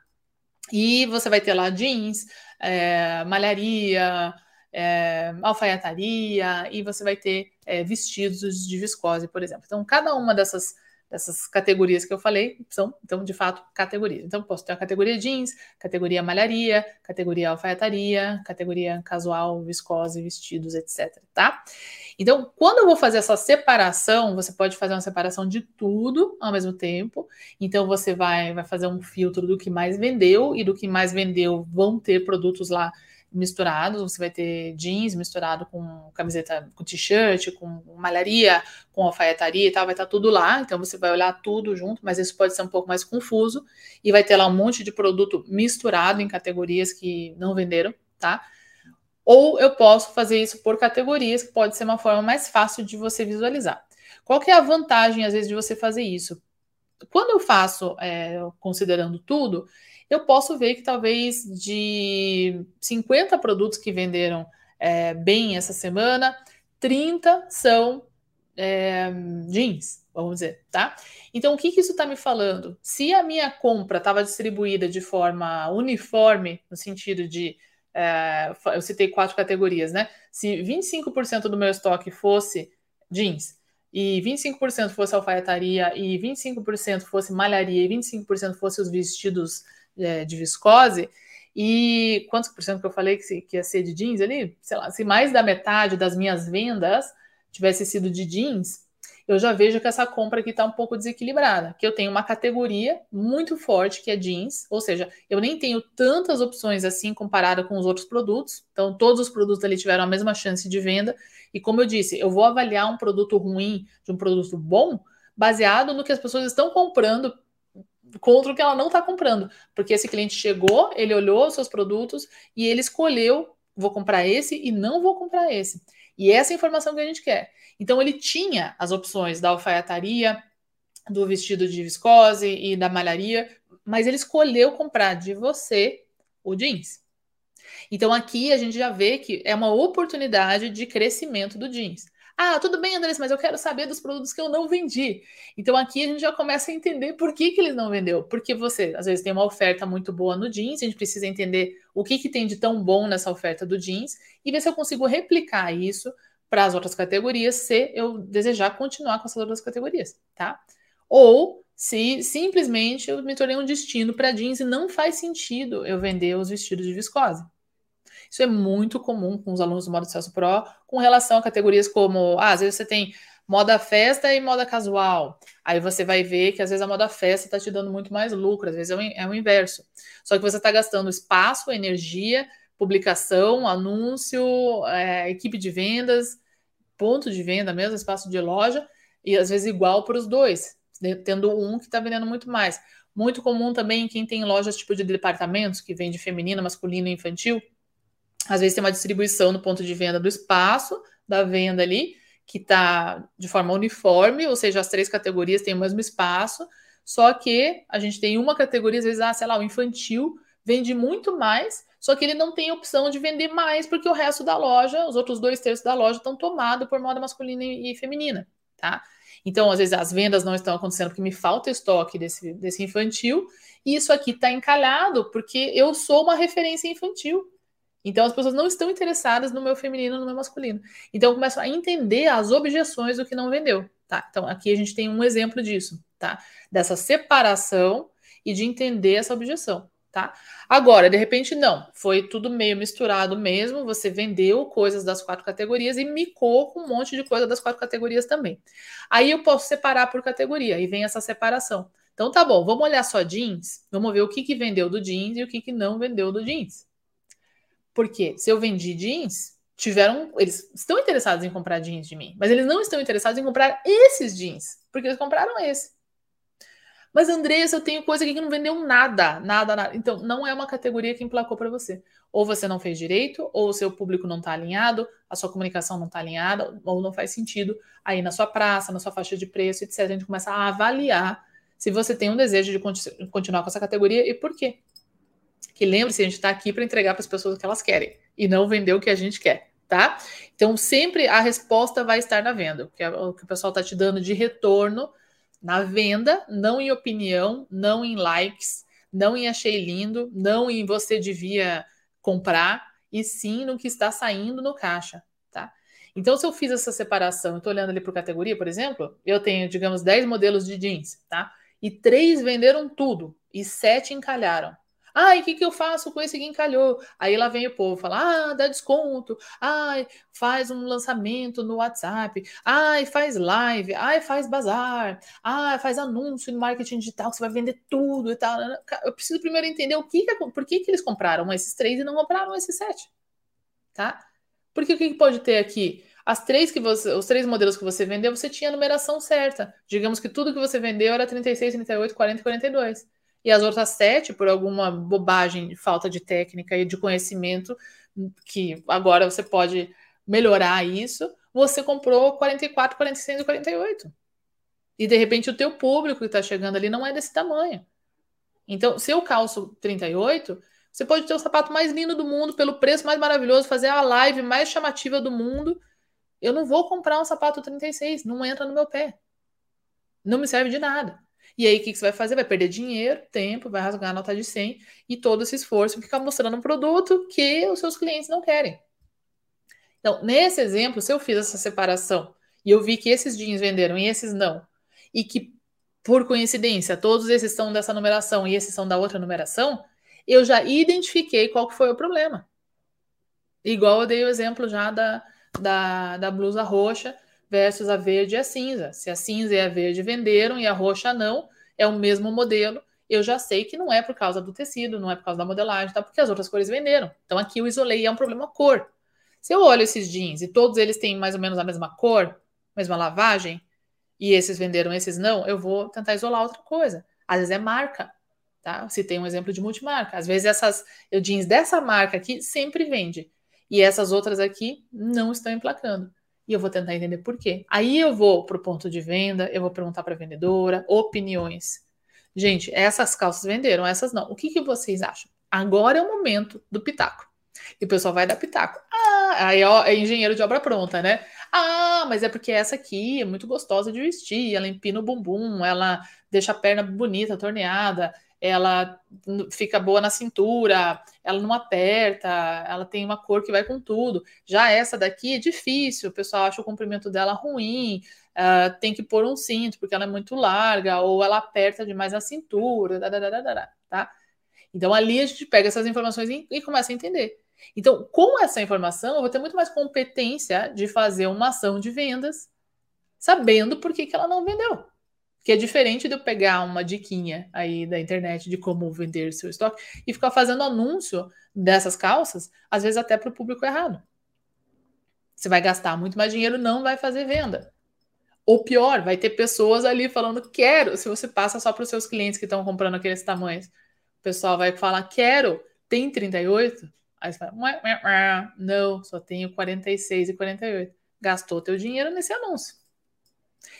E você vai ter lá jeans, é, malharia, é, alfaiataria, e você vai ter é, vestidos de viscose, por exemplo. Então, cada uma dessas dessas categorias que eu falei são, então, de fato, categorias. Então, posso ter a categoria jeans, categoria malharia, categoria alfaiataria, categoria casual, viscose, vestidos, etc. Tá? Então, quando eu vou fazer essa separação, você pode fazer uma separação de tudo ao mesmo tempo. Então, você vai, vai fazer um filtro do que mais vendeu e do que mais vendeu vão ter produtos lá misturados, você vai ter jeans misturado com camiseta, com t-shirt, com malharia, com alfaiataria e tal, vai estar tudo lá, então você vai olhar tudo junto, mas isso pode ser um pouco mais confuso, e vai ter lá um monte de produto misturado em categorias que não venderam, tá? Ou eu posso fazer isso por categorias, que pode ser uma forma mais fácil de você visualizar. Qual que é a vantagem, às vezes, de você fazer isso? Quando eu faço, é, considerando tudo, eu posso ver que talvez de 50 produtos que venderam é, bem essa semana, 30 são é, jeans, vamos dizer, tá? Então, o que, que isso está me falando? Se a minha compra estava distribuída de forma uniforme, no sentido de. É, eu citei quatro categorias, né? Se 25% do meu estoque fosse jeans, e 25% fosse alfaiataria, e 25% fosse malharia, e 25% fosse os vestidos é, de viscose, e quantos por cento que eu falei que, que ia ser de jeans ali? Sei lá, se mais da metade das minhas vendas tivesse sido de jeans, eu já vejo que essa compra aqui está um pouco desequilibrada, que eu tenho uma categoria muito forte que é jeans, ou seja, eu nem tenho tantas opções assim comparada com os outros produtos, então todos os produtos ali tiveram a mesma chance de venda, e como eu disse, eu vou avaliar um produto ruim de um produto bom baseado no que as pessoas estão comprando contra o que ela não está comprando. Porque esse cliente chegou, ele olhou os seus produtos e ele escolheu: vou comprar esse e não vou comprar esse. E essa é a informação que a gente quer. Então, ele tinha as opções da alfaiataria, do vestido de viscose e da malharia, mas ele escolheu comprar de você o jeans. Então, aqui a gente já vê que é uma oportunidade de crescimento do jeans. Ah, tudo bem, Andrés, mas eu quero saber dos produtos que eu não vendi. Então aqui a gente já começa a entender por que, que eles não vendeu. Porque você, às vezes, tem uma oferta muito boa no jeans, a gente precisa entender o que, que tem de tão bom nessa oferta do jeans e ver se eu consigo replicar isso para as outras categorias, se eu desejar continuar com essas outras categorias, tá? Ou se simplesmente eu me tornei um destino para jeans e não faz sentido eu vender os vestidos de viscose. Isso é muito comum com os alunos do modo Celso Pro, com relação a categorias como, ah, às vezes você tem moda festa e moda casual. Aí você vai ver que às vezes a moda festa está te dando muito mais lucro, às vezes é o, é o inverso. Só que você está gastando espaço, energia, publicação, anúncio, é, equipe de vendas, ponto de venda mesmo, espaço de loja, e às vezes igual para os dois, tendo um que está vendendo muito mais. Muito comum também quem tem lojas tipo de departamentos, que vende feminino, masculino e infantil, às vezes tem uma distribuição no ponto de venda do espaço da venda ali, que está de forma uniforme, ou seja, as três categorias têm o mesmo espaço, só que a gente tem uma categoria, às vezes, ah, sei lá, o infantil vende muito mais, só que ele não tem opção de vender mais, porque o resto da loja, os outros dois terços da loja, estão tomados por moda masculina e feminina, tá? Então, às vezes, as vendas não estão acontecendo porque me falta estoque desse, desse infantil, e isso aqui está encalhado porque eu sou uma referência infantil. Então as pessoas não estão interessadas no meu feminino, no meu masculino. Então eu começo a entender as objeções do que não vendeu, tá? Então aqui a gente tem um exemplo disso, tá? Dessa separação e de entender essa objeção, tá? Agora, de repente não, foi tudo meio misturado mesmo, você vendeu coisas das quatro categorias e micou com um monte de coisa das quatro categorias também. Aí eu posso separar por categoria e vem essa separação. Então tá bom, vamos olhar só jeans, vamos ver o que, que vendeu do jeans e o que, que não vendeu do jeans. Porque se eu vendi jeans, tiveram. Eles estão interessados em comprar jeans de mim, mas eles não estão interessados em comprar esses jeans, porque eles compraram esse. Mas, Andressa, eu tenho coisa aqui que não vendeu nada, nada, nada. Então, não é uma categoria que emplacou para você. Ou você não fez direito, ou o seu público não está alinhado, a sua comunicação não está alinhada, ou não faz sentido aí na sua praça, na sua faixa de preço, etc. A gente começa a avaliar se você tem um desejo de continuar com essa categoria e por quê. Que lembre-se, a gente está aqui para entregar para as pessoas o que elas querem e não vender o que a gente quer, tá? Então, sempre a resposta vai estar na venda, o que, o, que o pessoal está te dando de retorno na venda, não em opinião, não em likes, não em achei lindo, não em você devia comprar, e sim no que está saindo no caixa, tá? Então, se eu fiz essa separação, estou olhando ali para categoria, por exemplo, eu tenho, digamos, 10 modelos de jeans, tá? E três venderam tudo e sete encalharam. E o que, que eu faço com esse que encalhou? Aí lá vem o povo falar: ah, dá desconto, ai, faz um lançamento no WhatsApp, ai, faz live, ai, faz bazar, ai, faz anúncio no marketing digital, que você vai vender tudo e tal. Eu preciso primeiro entender o que, que por que, que eles compraram esses três e não compraram esses sete. Tá? Porque o que, que pode ter aqui? As três que você, os três modelos que você vendeu, você tinha a numeração certa. Digamos que tudo que você vendeu era 36, 38, 40 e 42 e as outras sete, por alguma bobagem, falta de técnica e de conhecimento, que agora você pode melhorar isso, você comprou 44, 46 e 48. E de repente o teu público que está chegando ali não é desse tamanho. Então, se eu calço 38, você pode ter o sapato mais lindo do mundo, pelo preço mais maravilhoso, fazer a live mais chamativa do mundo. Eu não vou comprar um sapato 36, não entra no meu pé. Não me serve de nada. E aí, o que, que você vai fazer? Vai perder dinheiro, tempo, vai rasgar a nota de 100 e todo esse esforço ficar mostrando um produto que os seus clientes não querem. Então, nesse exemplo, se eu fiz essa separação e eu vi que esses jeans venderam e esses não, e que, por coincidência, todos esses são dessa numeração e esses são da outra numeração, eu já identifiquei qual foi o problema. Igual eu dei o exemplo já da, da, da blusa roxa, versus a verde e a cinza. Se a cinza e a verde venderam e a roxa não, é o mesmo modelo. Eu já sei que não é por causa do tecido, não é por causa da modelagem, tá? Porque as outras cores venderam. Então aqui eu isolei é um problema cor. Se eu olho esses jeans e todos eles têm mais ou menos a mesma cor, mesma lavagem, e esses venderam, esses não, eu vou tentar isolar outra coisa. Às vezes é marca, tá? Se tem um exemplo de multimarca. Às vezes essas jeans dessa marca aqui sempre vende. E essas outras aqui não estão emplacando e eu vou tentar entender por quê. Aí eu vou para o ponto de venda, eu vou perguntar para a vendedora, opiniões. Gente, essas calças venderam, essas não. O que, que vocês acham? Agora é o momento do pitaco. E o pessoal vai dar pitaco. Ah, aí ó, é engenheiro de obra pronta, né? Ah, mas é porque essa aqui é muito gostosa de vestir, ela empina o bumbum, ela deixa a perna bonita, torneada, ela fica boa na cintura, ela não aperta, ela tem uma cor que vai com tudo. Já essa daqui é difícil, o pessoal acha o comprimento dela ruim, uh, tem que pôr um cinto porque ela é muito larga, ou ela aperta demais na cintura, tá? Então ali a gente pega essas informações e, e começa a entender. Então, com essa informação, eu vou ter muito mais competência de fazer uma ação de vendas, sabendo por que, que ela não vendeu. Que é diferente de eu pegar uma diquinha aí da internet de como vender seu estoque e ficar fazendo anúncio dessas calças, às vezes até para o público errado. Você vai gastar muito mais dinheiro, não vai fazer venda. Ou pior, vai ter pessoas ali falando quero. Se você passa só para os seus clientes que estão comprando aqueles tamanhos, o pessoal vai falar quero, tem 38? Aí você fala, não, só tenho 46 e 48. Gastou teu dinheiro nesse anúncio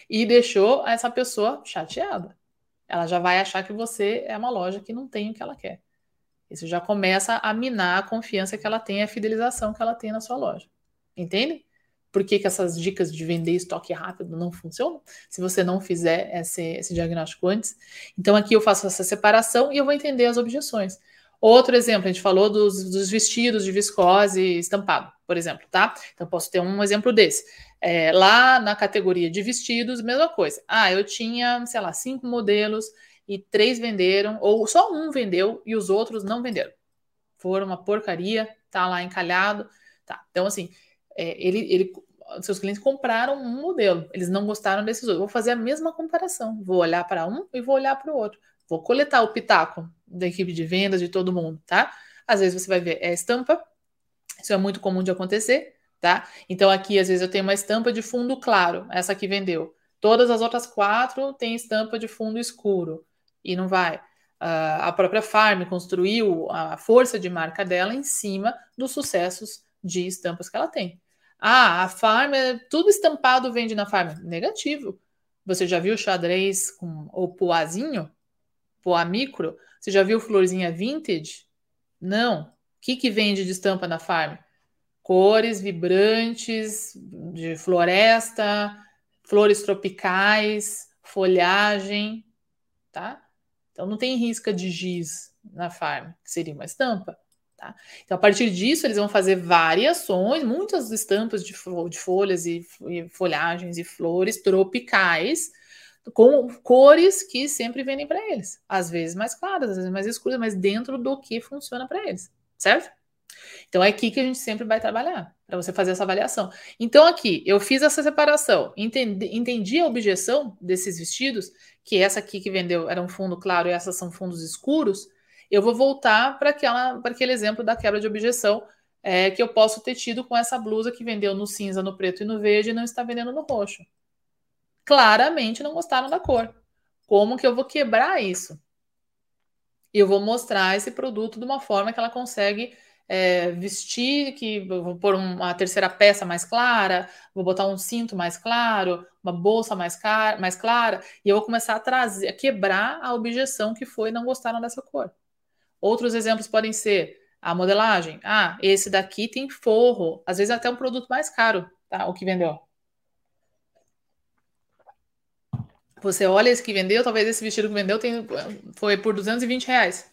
e deixou essa pessoa chateada. Ela já vai achar que você é uma loja que não tem o que ela quer. Isso já começa a minar a confiança que ela tem, a fidelização que ela tem na sua loja. Entende? Por que, que essas dicas de vender estoque rápido não funcionam? Se você não fizer esse, esse diagnóstico antes. Então, aqui eu faço essa separação e eu vou entender as objeções. Outro exemplo, a gente falou dos, dos vestidos de viscose estampado, por exemplo, tá? Então, posso ter um exemplo desse. É, lá na categoria de vestidos, mesma coisa. Ah, eu tinha, sei lá, cinco modelos e três venderam, ou só um vendeu e os outros não venderam. Foram uma porcaria, tá lá encalhado. Tá. Então, assim, é, ele, ele, seus clientes compraram um modelo, eles não gostaram desses outros. Vou fazer a mesma comparação. Vou olhar para um e vou olhar para o outro. Vou coletar o pitaco da equipe de vendas de todo mundo, tá? Às vezes você vai ver é estampa, isso é muito comum de acontecer tá? Então aqui às vezes eu tenho uma estampa de fundo claro, essa aqui vendeu. Todas as outras quatro têm estampa de fundo escuro e não vai. Uh, a própria Farm construiu a força de marca dela em cima dos sucessos de estampas que ela tem. Ah, a Farm, é tudo estampado vende na Farm. Negativo. Você já viu xadrez com o poazinho? Poá micro? Você já viu florzinha vintage? Não. O que, que vende de estampa na farm? Cores vibrantes, de floresta, flores tropicais, folhagem, tá? Então não tem risca de giz na farm, que seria uma estampa. Tá? Então, a partir disso, eles vão fazer variações, muitas estampas de, de folhas e, e, folhagens e flores tropicais, com cores que sempre vendem para eles. Às vezes mais claras, às vezes mais escuras, mas dentro do que funciona para eles, certo? Então, é aqui que a gente sempre vai trabalhar, para você fazer essa avaliação. Então, aqui, eu fiz essa separação, entendi, entendi a objeção desses vestidos, que essa aqui que vendeu era um fundo claro e essas são fundos escuros, eu vou voltar para aquele exemplo da quebra de objeção é, que eu posso ter tido com essa blusa que vendeu no cinza, no preto e no verde e não está vendendo no roxo. Claramente não gostaram da cor. Como que eu vou quebrar isso? Eu vou mostrar esse produto de uma forma que ela consegue é, vestir, que vou pôr uma terceira peça mais clara, vou botar um cinto mais claro, uma bolsa mais, mais clara, e eu vou começar a trazer, a quebrar a objeção que foi não gostaram dessa cor. Outros exemplos podem ser a modelagem. Ah, esse daqui tem forro, às vezes até um produto mais caro, tá? O que vendeu. Você olha esse que vendeu, talvez esse vestido que vendeu tem, foi por 220 reais.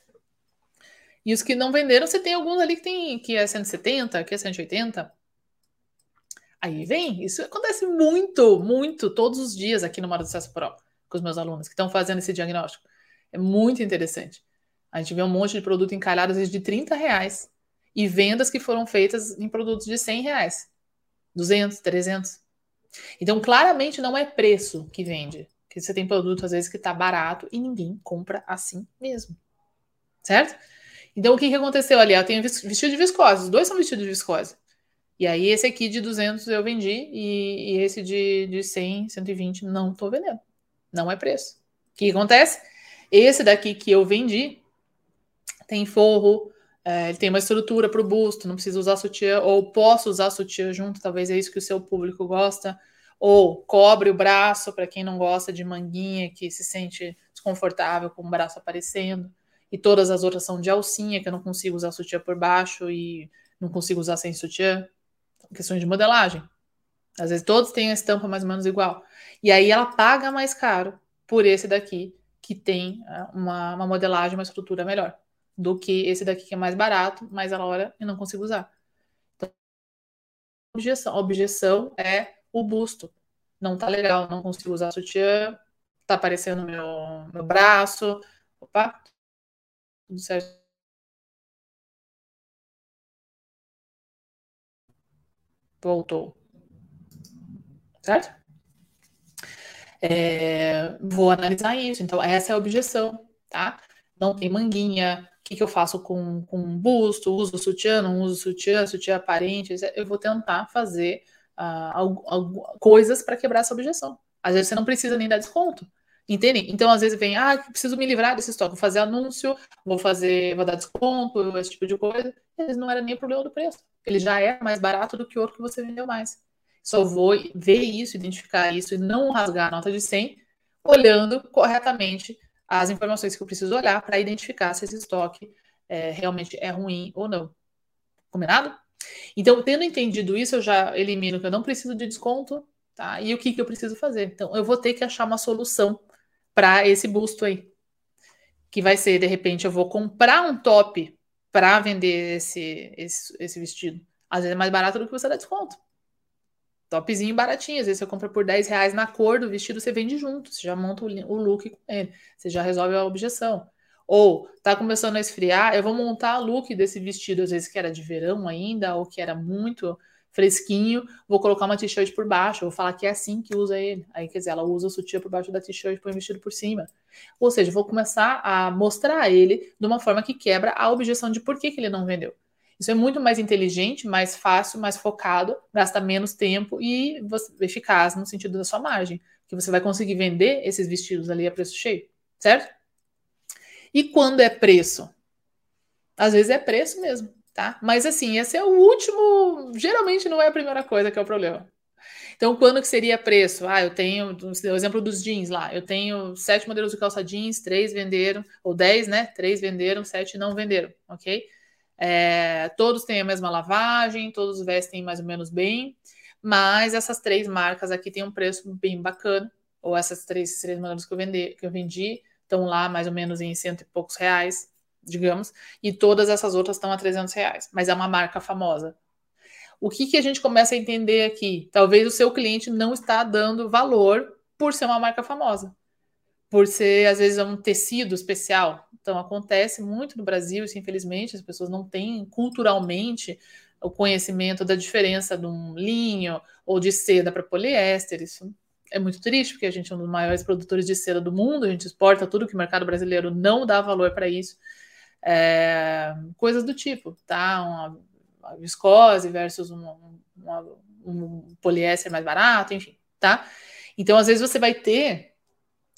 E os que não venderam, você tem alguns ali que tem que é 170, que é 180. Aí vem, isso acontece muito, muito, todos os dias aqui no Mara do Sucesso Pro, com os meus alunos que estão fazendo esse diagnóstico. É muito interessante. A gente vê um monte de produto encalhado, às vezes, de 30 reais. E vendas que foram feitas em produtos de 100 reais. 200, 300. Então, claramente, não é preço que vende. Porque você tem produto, às vezes, que está barato e ninguém compra assim mesmo. Certo? Então, o que, que aconteceu ali? Eu tenho vestido de viscose. Os dois são vestidos de viscose. E aí, esse aqui de 200 eu vendi. E, e esse de, de 100, 120 não estou vendendo. Não é preço. O que acontece? Esse daqui que eu vendi, tem forro, é, ele tem uma estrutura para o busto, não precisa usar sutiã, ou posso usar sutiã junto, talvez é isso que o seu público gosta, ou cobre o braço para quem não gosta de manguinha, que se sente desconfortável com o braço aparecendo, e todas as outras são de alcinha, que eu não consigo usar sutiã por baixo e não consigo usar sem sutiã, questões de modelagem. Às vezes todos têm a estampa mais ou menos igual. E aí ela paga mais caro por esse daqui, que tem é, uma, uma modelagem, uma estrutura melhor do que esse daqui que é mais barato, mas a hora eu não consigo usar. Então, objeção. A objeção é o busto. Não tá legal, não consigo usar sutiã, tá aparecendo meu, meu braço. Opa, tudo certo. Voltou. Certo? É, vou analisar isso. Então, essa é a objeção, tá? Não tem manguinha, que, que eu faço com, com busto? Uso sutiã, não uso sutiã, sutiã aparente? Eu vou tentar fazer uh, coisas para quebrar essa objeção. Às vezes você não precisa nem dar desconto. Entendem? Então, às vezes vem, ah, preciso me livrar desse estoque, vou fazer anúncio, vou fazer, vou dar desconto, esse tipo de coisa. E vezes não era nem problema do preço. Ele já é mais barato do que o outro que você vendeu mais. Só vou ver isso, identificar isso e não rasgar a nota de 100, olhando corretamente as informações que eu preciso olhar para identificar se esse estoque é, realmente é ruim ou não. Combinado? Então, tendo entendido isso, eu já elimino que eu não preciso de desconto, tá? E o que, que eu preciso fazer? Então, eu vou ter que achar uma solução para esse busto aí. Que vai ser, de repente, eu vou comprar um top para vender esse, esse, esse vestido. Às vezes é mais barato do que você dá desconto. Topzinho baratinho. Às vezes você compra por 10 reais na cor do vestido, você vende junto. Você já monta o look com ele. Você já resolve a objeção. Ou tá começando a esfriar, eu vou montar o look desse vestido, às vezes que era de verão ainda, ou que era muito fresquinho, vou colocar uma t-shirt por baixo, vou falar que é assim que usa ele. Aí, quer dizer, ela usa o sutiã por baixo da t-shirt e põe o vestido por cima. Ou seja, vou começar a mostrar ele de uma forma que quebra a objeção de por que, que ele não vendeu. Isso é muito mais inteligente, mais fácil, mais focado, gasta menos tempo e eficaz no sentido da sua margem, que você vai conseguir vender esses vestidos ali a preço cheio, certo? E quando é preço? Às vezes é preço mesmo, tá? Mas assim, esse é o último, geralmente não é a primeira coisa que é o problema. Então, quando que seria preço? Ah, eu tenho, o exemplo dos jeans lá, eu tenho sete modelos de calça jeans, três venderam, ou dez, né? Três venderam, sete não venderam, ok? É, todos têm a mesma lavagem, todos vestem mais ou menos bem, mas essas três marcas aqui têm um preço bem bacana, ou essas três, três modelos que eu, vendi, que eu vendi estão lá mais ou menos em cento e poucos reais, digamos, e todas essas outras estão a 300 reais, mas é uma marca famosa. O que, que a gente começa a entender aqui? Talvez o seu cliente não está dando valor por ser uma marca famosa, por ser, às vezes, um tecido especial. Então, acontece muito no Brasil, isso, infelizmente, as pessoas não têm culturalmente o conhecimento da diferença de um linho ou de seda para poliéster. Isso é muito triste, porque a gente é um dos maiores produtores de seda do mundo, a gente exporta tudo que o mercado brasileiro não dá valor para isso. É, coisas do tipo, tá? Uma, uma viscose versus um, um, um poliéster mais barato, enfim, tá? Então, às vezes, você vai ter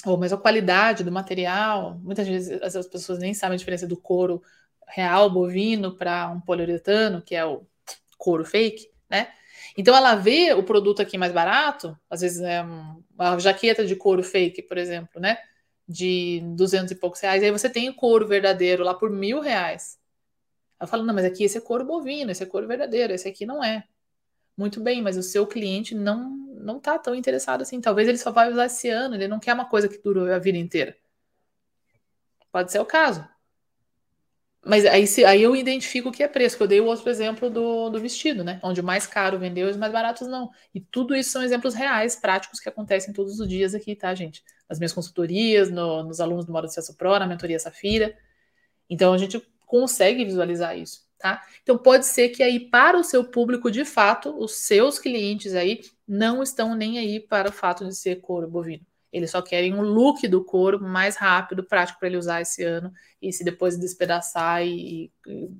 ou mas a qualidade do material, muitas vezes as pessoas nem sabem a diferença do couro real bovino para um poliuretano, que é o couro fake, né? Então ela vê o produto aqui mais barato, às vezes é uma jaqueta de couro fake, por exemplo, né? De 200 e poucos reais, aí você tem o couro verdadeiro lá por mil reais. Eu falo, não, mas aqui esse é couro bovino, esse é couro verdadeiro, esse aqui não é. Muito bem, mas o seu cliente não não tá tão interessado assim. Talvez ele só vai usar esse ano, ele não quer uma coisa que dure a vida inteira. Pode ser o caso. Mas aí, se, aí eu identifico o que é preço, que eu dei o outro exemplo do, do vestido, né? Onde o mais caro vendeu e os mais baratos não. E tudo isso são exemplos reais, práticos, que acontecem todos os dias aqui, tá, gente? Nas minhas consultorias, no, nos alunos do Modo Acesso Pro, na mentoria Safira. Então a gente consegue visualizar isso, tá? Então pode ser que aí para o seu público, de fato, os seus clientes aí não estão nem aí para o fato de ser couro bovino. Eles só querem um look do couro mais rápido, prático para ele usar esse ano. E se depois despedaçar e, e,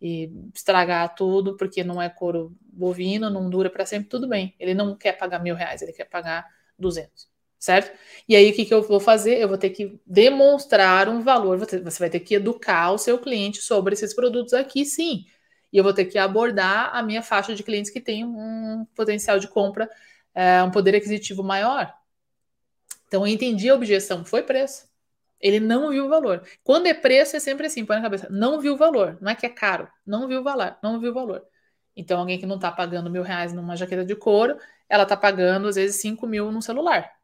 e estragar tudo, porque não é couro bovino, não dura para sempre, tudo bem. Ele não quer pagar mil reais, ele quer pagar 200, certo? E aí o que, que eu vou fazer? Eu vou ter que demonstrar um valor. Você vai ter que educar o seu cliente sobre esses produtos aqui, sim. E eu vou ter que abordar a minha faixa de clientes que tem um potencial de compra, é, um poder aquisitivo maior. Então, eu entendi a objeção, foi preço. Ele não viu o valor. Quando é preço, é sempre assim, põe na cabeça. Não viu o valor. Não é que é caro. Não viu o valor. Não viu o valor. Então, alguém que não está pagando mil reais numa jaqueta de couro, ela está pagando, às vezes, cinco mil num celular.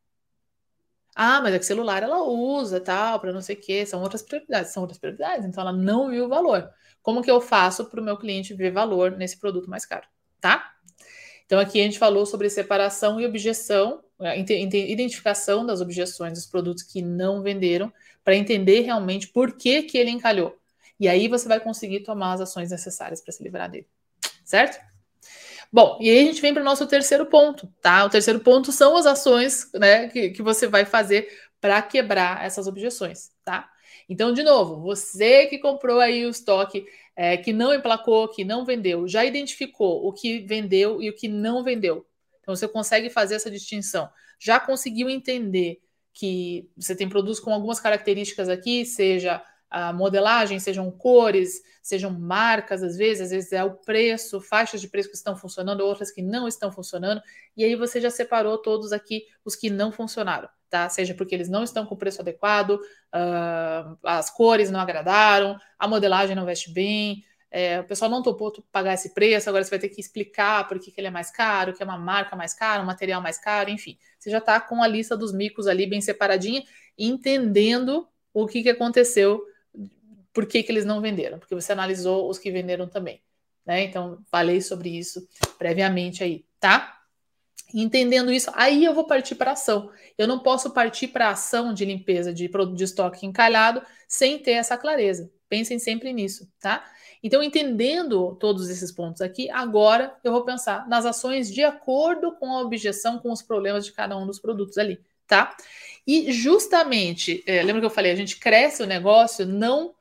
Ah, mas é que celular ela usa, tal, para não sei o quê. São outras prioridades. São outras prioridades. Então, ela não viu o valor. Como que eu faço para o meu cliente ver valor nesse produto mais caro? Tá? Então, aqui a gente falou sobre separação e objeção é, identificação das objeções dos produtos que não venderam, para entender realmente por que, que ele encalhou. E aí você vai conseguir tomar as ações necessárias para se livrar dele. Certo? Bom, e aí a gente vem para o nosso terceiro ponto, tá? O terceiro ponto são as ações né, que, que você vai fazer para quebrar essas objeções, tá? Então, de novo, você que comprou aí o estoque, é, que não emplacou, que não vendeu, já identificou o que vendeu e o que não vendeu. Então você consegue fazer essa distinção. Já conseguiu entender que você tem produtos com algumas características aqui, seja a modelagem, sejam cores, sejam marcas, às vezes, às vezes é o preço, faixas de preço que estão funcionando, outras que não estão funcionando, e aí você já separou todos aqui os que não funcionaram, tá? Seja porque eles não estão com o preço adequado, uh, as cores não agradaram, a modelagem não veste bem, é, o pessoal não topou pagar esse preço, agora você vai ter que explicar por que, que ele é mais caro, que é uma marca mais cara, um material mais caro, enfim. Você já está com a lista dos micos ali bem separadinha, entendendo o que, que aconteceu, por que, que eles não venderam, porque você analisou os que venderam também. Né? Então, falei sobre isso previamente aí, tá? Entendendo isso, aí eu vou partir para ação. Eu não posso partir para ação de limpeza de produto de estoque encalhado sem ter essa clareza. Pensem sempre nisso, tá? Então, entendendo todos esses pontos aqui, agora eu vou pensar nas ações de acordo com a objeção, com os problemas de cada um dos produtos ali, tá? E justamente, é, lembra que eu falei, a gente cresce o negócio não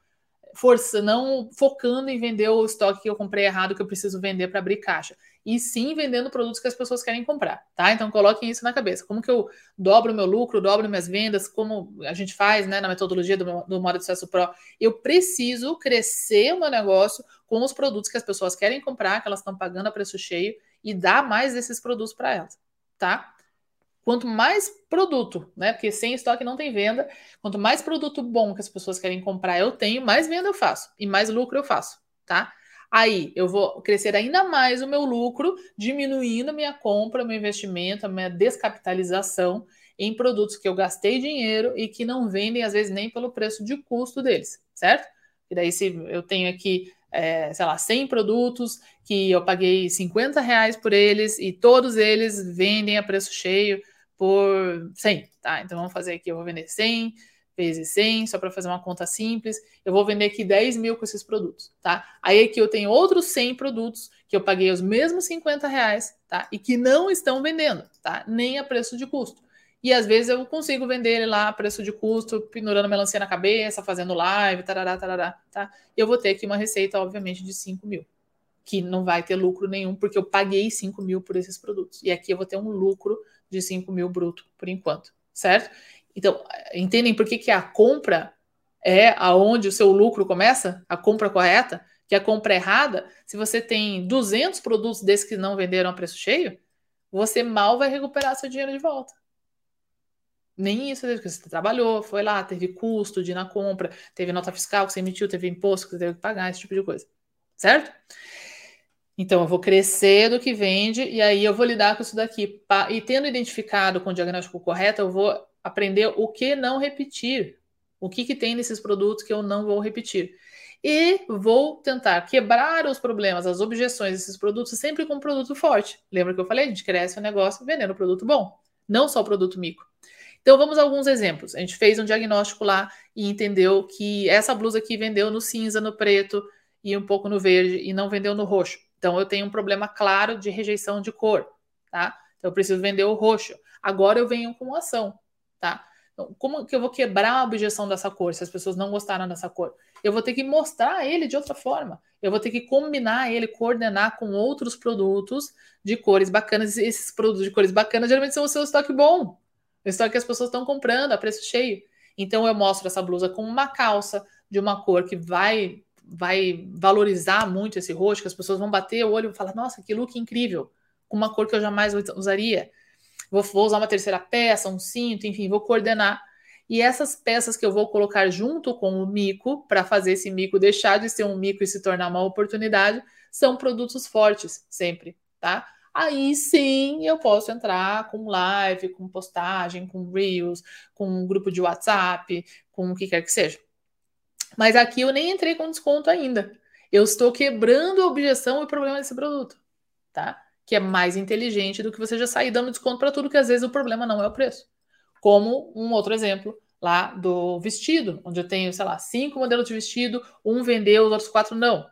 força, não focando em vender o estoque que eu comprei errado que eu preciso vender para abrir caixa e sim vendendo produtos que as pessoas querem comprar, tá? Então coloquem isso na cabeça. Como que eu dobro meu lucro, dobro minhas vendas, como a gente faz, né, na metodologia do, do modo de sucesso pro, eu preciso crescer o meu negócio com os produtos que as pessoas querem comprar, que elas estão pagando a preço cheio e dar mais desses produtos para elas. tá? Quanto mais produto, né? Porque sem estoque não tem venda. Quanto mais produto bom que as pessoas querem comprar eu tenho, mais venda eu faço e mais lucro eu faço, tá? Aí eu vou crescer ainda mais o meu lucro, diminuindo a minha compra, meu investimento, a minha descapitalização em produtos que eu gastei dinheiro e que não vendem, às vezes, nem pelo preço de custo deles, certo? E daí, se eu tenho aqui, é, sei lá, 100 produtos que eu paguei 50 reais por eles e todos eles vendem a preço cheio por 100, tá? Então vamos fazer aqui, eu vou vender 100 vezes 100, só para fazer uma conta simples, eu vou vender aqui 10 mil com esses produtos, tá? Aí aqui eu tenho outros 100 produtos que eu paguei os mesmos 50 reais, tá? E que não estão vendendo, tá? Nem a preço de custo. E às vezes eu consigo vender ele lá a preço de custo, pendurando melancia na cabeça, fazendo live, tarará, tarará, tá? E eu vou ter aqui uma receita, obviamente, de 5 mil, que não vai ter lucro nenhum, porque eu paguei 5 mil por esses produtos. E aqui eu vou ter um lucro de 5 mil bruto, por enquanto, certo? Então, entendem por que, que a compra é aonde o seu lucro começa? A compra correta? Que a compra errada, se você tem 200 produtos desses que não venderam a preço cheio, você mal vai recuperar seu dinheiro de volta. Nem isso, porque você trabalhou, foi lá, teve custo de ir na compra, teve nota fiscal que você emitiu, teve imposto que você teve que pagar, esse tipo de coisa. Certo? Então, eu vou crescer do que vende e aí eu vou lidar com isso daqui. E tendo identificado com o diagnóstico correto, eu vou aprender o que não repetir. O que, que tem nesses produtos que eu não vou repetir. E vou tentar quebrar os problemas, as objeções desses produtos, sempre com um produto forte. Lembra que eu falei? A gente cresce o negócio vendendo produto bom, não só produto mico. Então vamos a alguns exemplos. A gente fez um diagnóstico lá e entendeu que essa blusa aqui vendeu no cinza, no preto e um pouco no verde e não vendeu no roxo. Então eu tenho um problema claro de rejeição de cor, tá? Então eu preciso vender o roxo. Agora eu venho com ação, tá? Então, como que eu vou quebrar a objeção dessa cor se as pessoas não gostaram dessa cor? Eu vou ter que mostrar ele de outra forma. Eu vou ter que combinar ele, coordenar com outros produtos de cores bacanas. Esses produtos de cores bacanas geralmente são o seu estoque bom. O estoque que as pessoas estão comprando a preço cheio. Então eu mostro essa blusa com uma calça de uma cor que vai vai valorizar muito esse roxo, que as pessoas vão bater o olho e falar: "Nossa, que look incrível!" Com uma cor que eu jamais usaria. Vou, vou usar uma terceira peça, um cinto, enfim, vou coordenar. E essas peças que eu vou colocar junto com o mico, para fazer esse mico deixar de ser um mico e se tornar uma oportunidade, são produtos fortes, sempre, tá? aí sim eu posso entrar com live, com postagem, com reels, com um grupo de WhatsApp, com o que quer que seja. Mas aqui eu nem entrei com desconto ainda. Eu estou quebrando a objeção e o problema desse produto, tá? Que é mais inteligente do que você já sair dando desconto para tudo, que às vezes o problema não é o preço. Como um outro exemplo lá do vestido, onde eu tenho, sei lá, cinco modelos de vestido, um vendeu, os outros quatro não.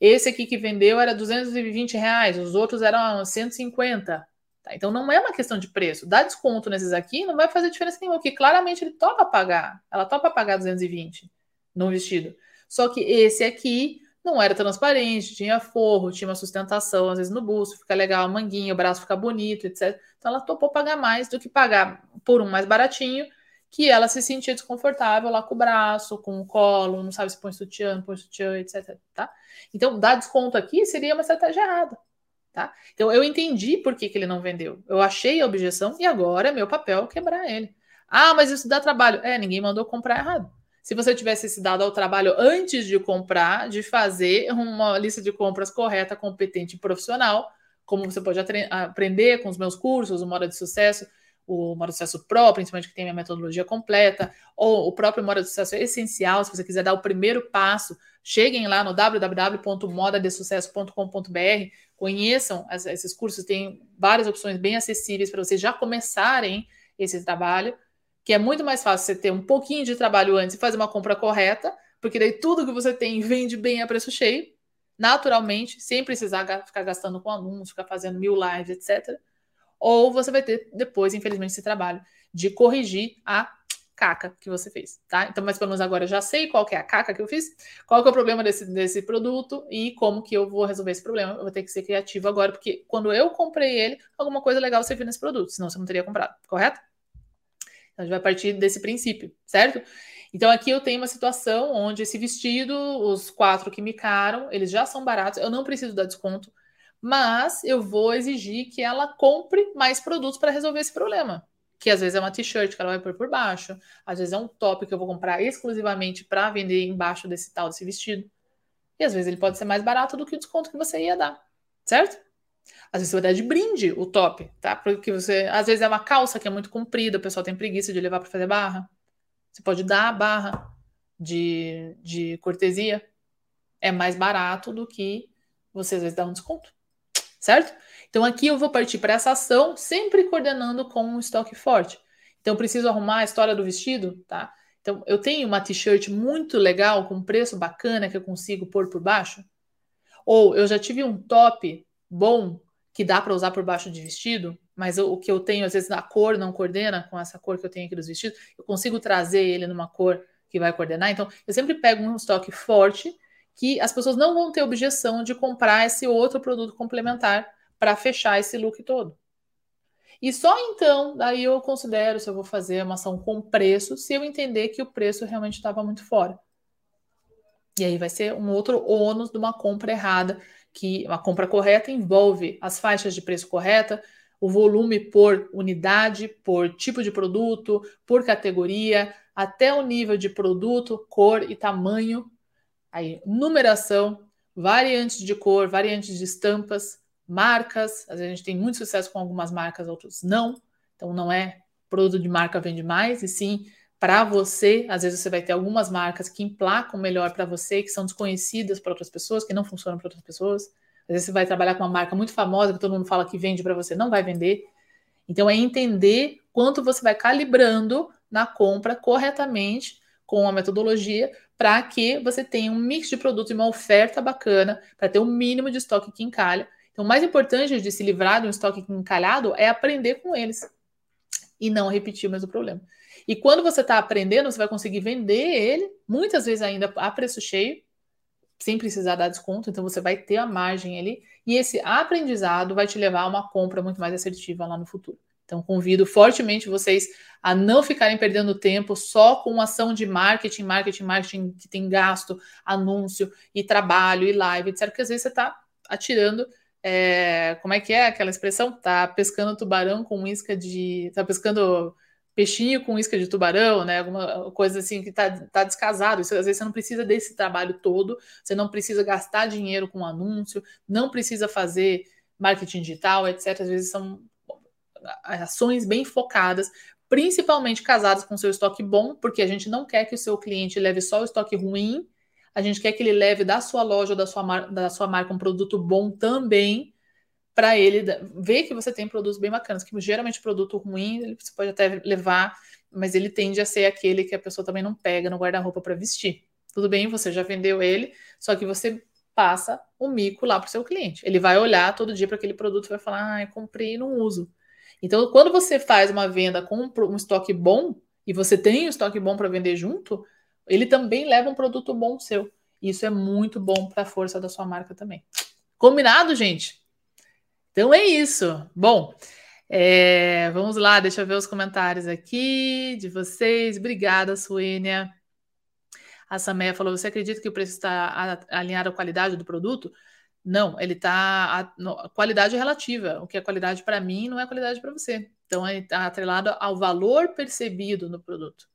Esse aqui que vendeu era 220 reais, os outros eram 150. Tá? Então não é uma questão de preço. Dar desconto nesses aqui não vai fazer diferença nenhuma, porque claramente ele topa pagar. Ela topa pagar 220 no vestido. Só que esse aqui não era transparente, tinha forro, tinha uma sustentação, às vezes no busto, fica legal, a manguinha, o braço fica bonito, etc. Então ela topou pagar mais do que pagar por um mais baratinho que ela se sentia desconfortável lá com o braço, com o colo, não sabe se põe sutiã, não põe sutiã, etc. Tá? Então, dar desconto aqui seria uma estratégia errada. Tá? Então, eu entendi por que, que ele não vendeu. Eu achei a objeção e agora é meu papel quebrar ele. Ah, mas isso dá trabalho. É, ninguém mandou comprar errado. Se você tivesse se dado ao trabalho antes de comprar, de fazer uma lista de compras correta, competente e profissional, como você pode aprender com os meus cursos, o Moda de Sucesso, o Modo de Sucesso Pro, principalmente que tem minha metodologia completa, ou o próprio Modo de Sucesso é essencial, se você quiser dar o primeiro passo, cheguem lá no www.modadesucesso.com.br, conheçam esses cursos, tem várias opções bem acessíveis para vocês já começarem esse trabalho, que é muito mais fácil você ter um pouquinho de trabalho antes e fazer uma compra correta, porque daí tudo que você tem vende bem a preço cheio, naturalmente, sem precisar ficar gastando com anúncio, ficar fazendo mil lives, etc ou você vai ter depois, infelizmente, esse trabalho de corrigir a caca que você fez, tá? Então, mas pelo menos agora eu já sei qual que é a caca que eu fiz, qual que é o problema desse, desse produto e como que eu vou resolver esse problema. Eu vou ter que ser criativo agora, porque quando eu comprei ele, alguma coisa legal você viu nesse produto, senão você não teria comprado, correto? A gente vai partir desse princípio, certo? Então, aqui eu tenho uma situação onde esse vestido, os quatro que me caram, eles já são baratos, eu não preciso dar desconto, mas eu vou exigir que ela compre mais produtos para resolver esse problema. Que às vezes é uma t-shirt que ela vai pôr por baixo, às vezes é um top que eu vou comprar exclusivamente para vender embaixo desse tal desse vestido. E às vezes ele pode ser mais barato do que o desconto que você ia dar, certo? Às vezes você vai dar de brinde o top, tá? Porque você, às vezes é uma calça que é muito comprida, o pessoal tem preguiça de levar para fazer barra. Você pode dar a barra de, de cortesia. É mais barato do que você às vezes dar um desconto certo? Então aqui eu vou partir para essa ação, sempre coordenando com um estoque forte. Então preciso arrumar a história do vestido, tá? Então eu tenho uma t-shirt muito legal com preço bacana que eu consigo pôr por baixo. Ou eu já tive um top bom que dá para usar por baixo de vestido, mas eu, o que eu tenho às vezes na cor não coordena com essa cor que eu tenho aqui dos vestidos, eu consigo trazer ele numa cor que vai coordenar. Então eu sempre pego um estoque forte que as pessoas não vão ter objeção de comprar esse outro produto complementar para fechar esse look todo. E só então, daí eu considero se eu vou fazer uma ação com preço, se eu entender que o preço realmente estava muito fora. E aí vai ser um outro ônus de uma compra errada, que uma compra correta envolve as faixas de preço correta, o volume por unidade, por tipo de produto, por categoria, até o nível de produto, cor e tamanho Aí, numeração, variantes de cor, variantes de estampas, marcas. Às vezes a gente tem muito sucesso com algumas marcas, outros não. Então não é produto de marca vende mais, e sim para você. Às vezes você vai ter algumas marcas que emplacam melhor para você, que são desconhecidas para outras pessoas, que não funcionam para outras pessoas. Às vezes você vai trabalhar com uma marca muito famosa que todo mundo fala que vende para você, não vai vender. Então é entender quanto você vai calibrando na compra corretamente com a metodologia para que você tenha um mix de produtos e uma oferta bacana, para ter o um mínimo de estoque que encalha. Então, o mais importante de se livrar de um estoque encalhado é aprender com eles e não repetir o mesmo problema. E quando você está aprendendo, você vai conseguir vender ele, muitas vezes ainda a preço cheio, sem precisar dar desconto, então você vai ter a margem ali, e esse aprendizado vai te levar a uma compra muito mais assertiva lá no futuro. Então, convido fortemente vocês a não ficarem perdendo tempo só com ação de marketing, marketing, marketing que tem gasto, anúncio e trabalho e live, etc. Porque às vezes você está atirando. É, como é que é aquela expressão? Tá pescando tubarão com isca de. Tá pescando peixinho com isca de tubarão, né? Alguma coisa assim que tá, tá descasado. Isso, às vezes você não precisa desse trabalho todo, você não precisa gastar dinheiro com anúncio, não precisa fazer marketing digital, etc. Às vezes são ações bem focadas, principalmente casadas com seu estoque bom, porque a gente não quer que o seu cliente leve só o estoque ruim, a gente quer que ele leve da sua loja ou da sua, da sua marca um produto bom também, para ele ver que você tem produtos bem bacanas, que geralmente produto ruim você pode até levar, mas ele tende a ser aquele que a pessoa também não pega no guarda-roupa para vestir. Tudo bem, você já vendeu ele, só que você passa o mico lá para o seu cliente. Ele vai olhar todo dia para aquele produto e vai falar: ah, eu comprei e não uso. Então, quando você faz uma venda com um, estoque bom e você tem um estoque bom para vender junto, ele também leva um produto bom seu. Isso é muito bom para a força da sua marca também. Combinado, gente? Então é isso. Bom, é, vamos lá, deixa eu ver os comentários aqui de vocês. Obrigada, Suênia. A Sameia falou: você acredita que o preço está alinhado à qualidade do produto? Não, ele está. A, a, qualidade é relativa. O que é qualidade para mim não é qualidade para você. Então, ele está atrelado ao valor percebido no produto.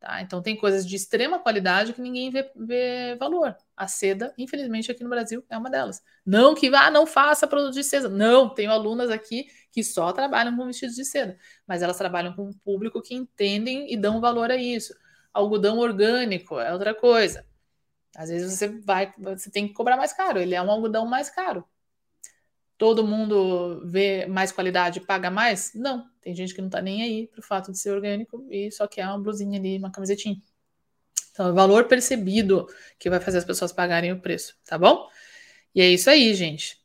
Tá? Então, tem coisas de extrema qualidade que ninguém vê, vê, valor. A seda, infelizmente, aqui no Brasil é uma delas. Não que ah, não faça produto de seda. Não, tenho alunas aqui que só trabalham com vestidos de seda, mas elas trabalham com um público que entendem e dão valor a isso. Algodão orgânico é outra coisa. Às vezes você vai, você tem que cobrar mais caro, ele é um algodão mais caro. Todo mundo vê mais qualidade e paga mais? Não. Tem gente que não tá nem aí pro fato de ser orgânico e só quer uma blusinha ali, uma camisetinha. Então, é o valor percebido que vai fazer as pessoas pagarem o preço, tá bom? E é isso aí, gente.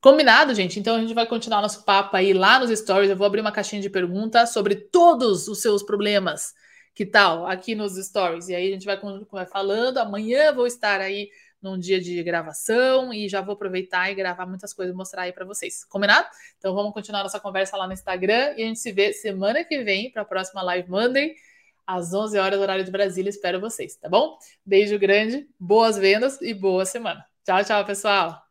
Combinado, gente? Então a gente vai continuar nosso papo aí lá nos stories. Eu vou abrir uma caixinha de perguntas sobre todos os seus problemas que tal? Aqui nos stories. E aí a gente vai, vai falando. Amanhã vou estar aí num dia de gravação e já vou aproveitar e gravar muitas coisas e mostrar aí para vocês. Combinado? Então vamos continuar nossa conversa lá no Instagram e a gente se vê semana que vem para a próxima Live Monday, às 11 horas, horário de Brasília. Espero vocês, tá bom? Beijo grande, boas vendas e boa semana. Tchau, tchau, pessoal!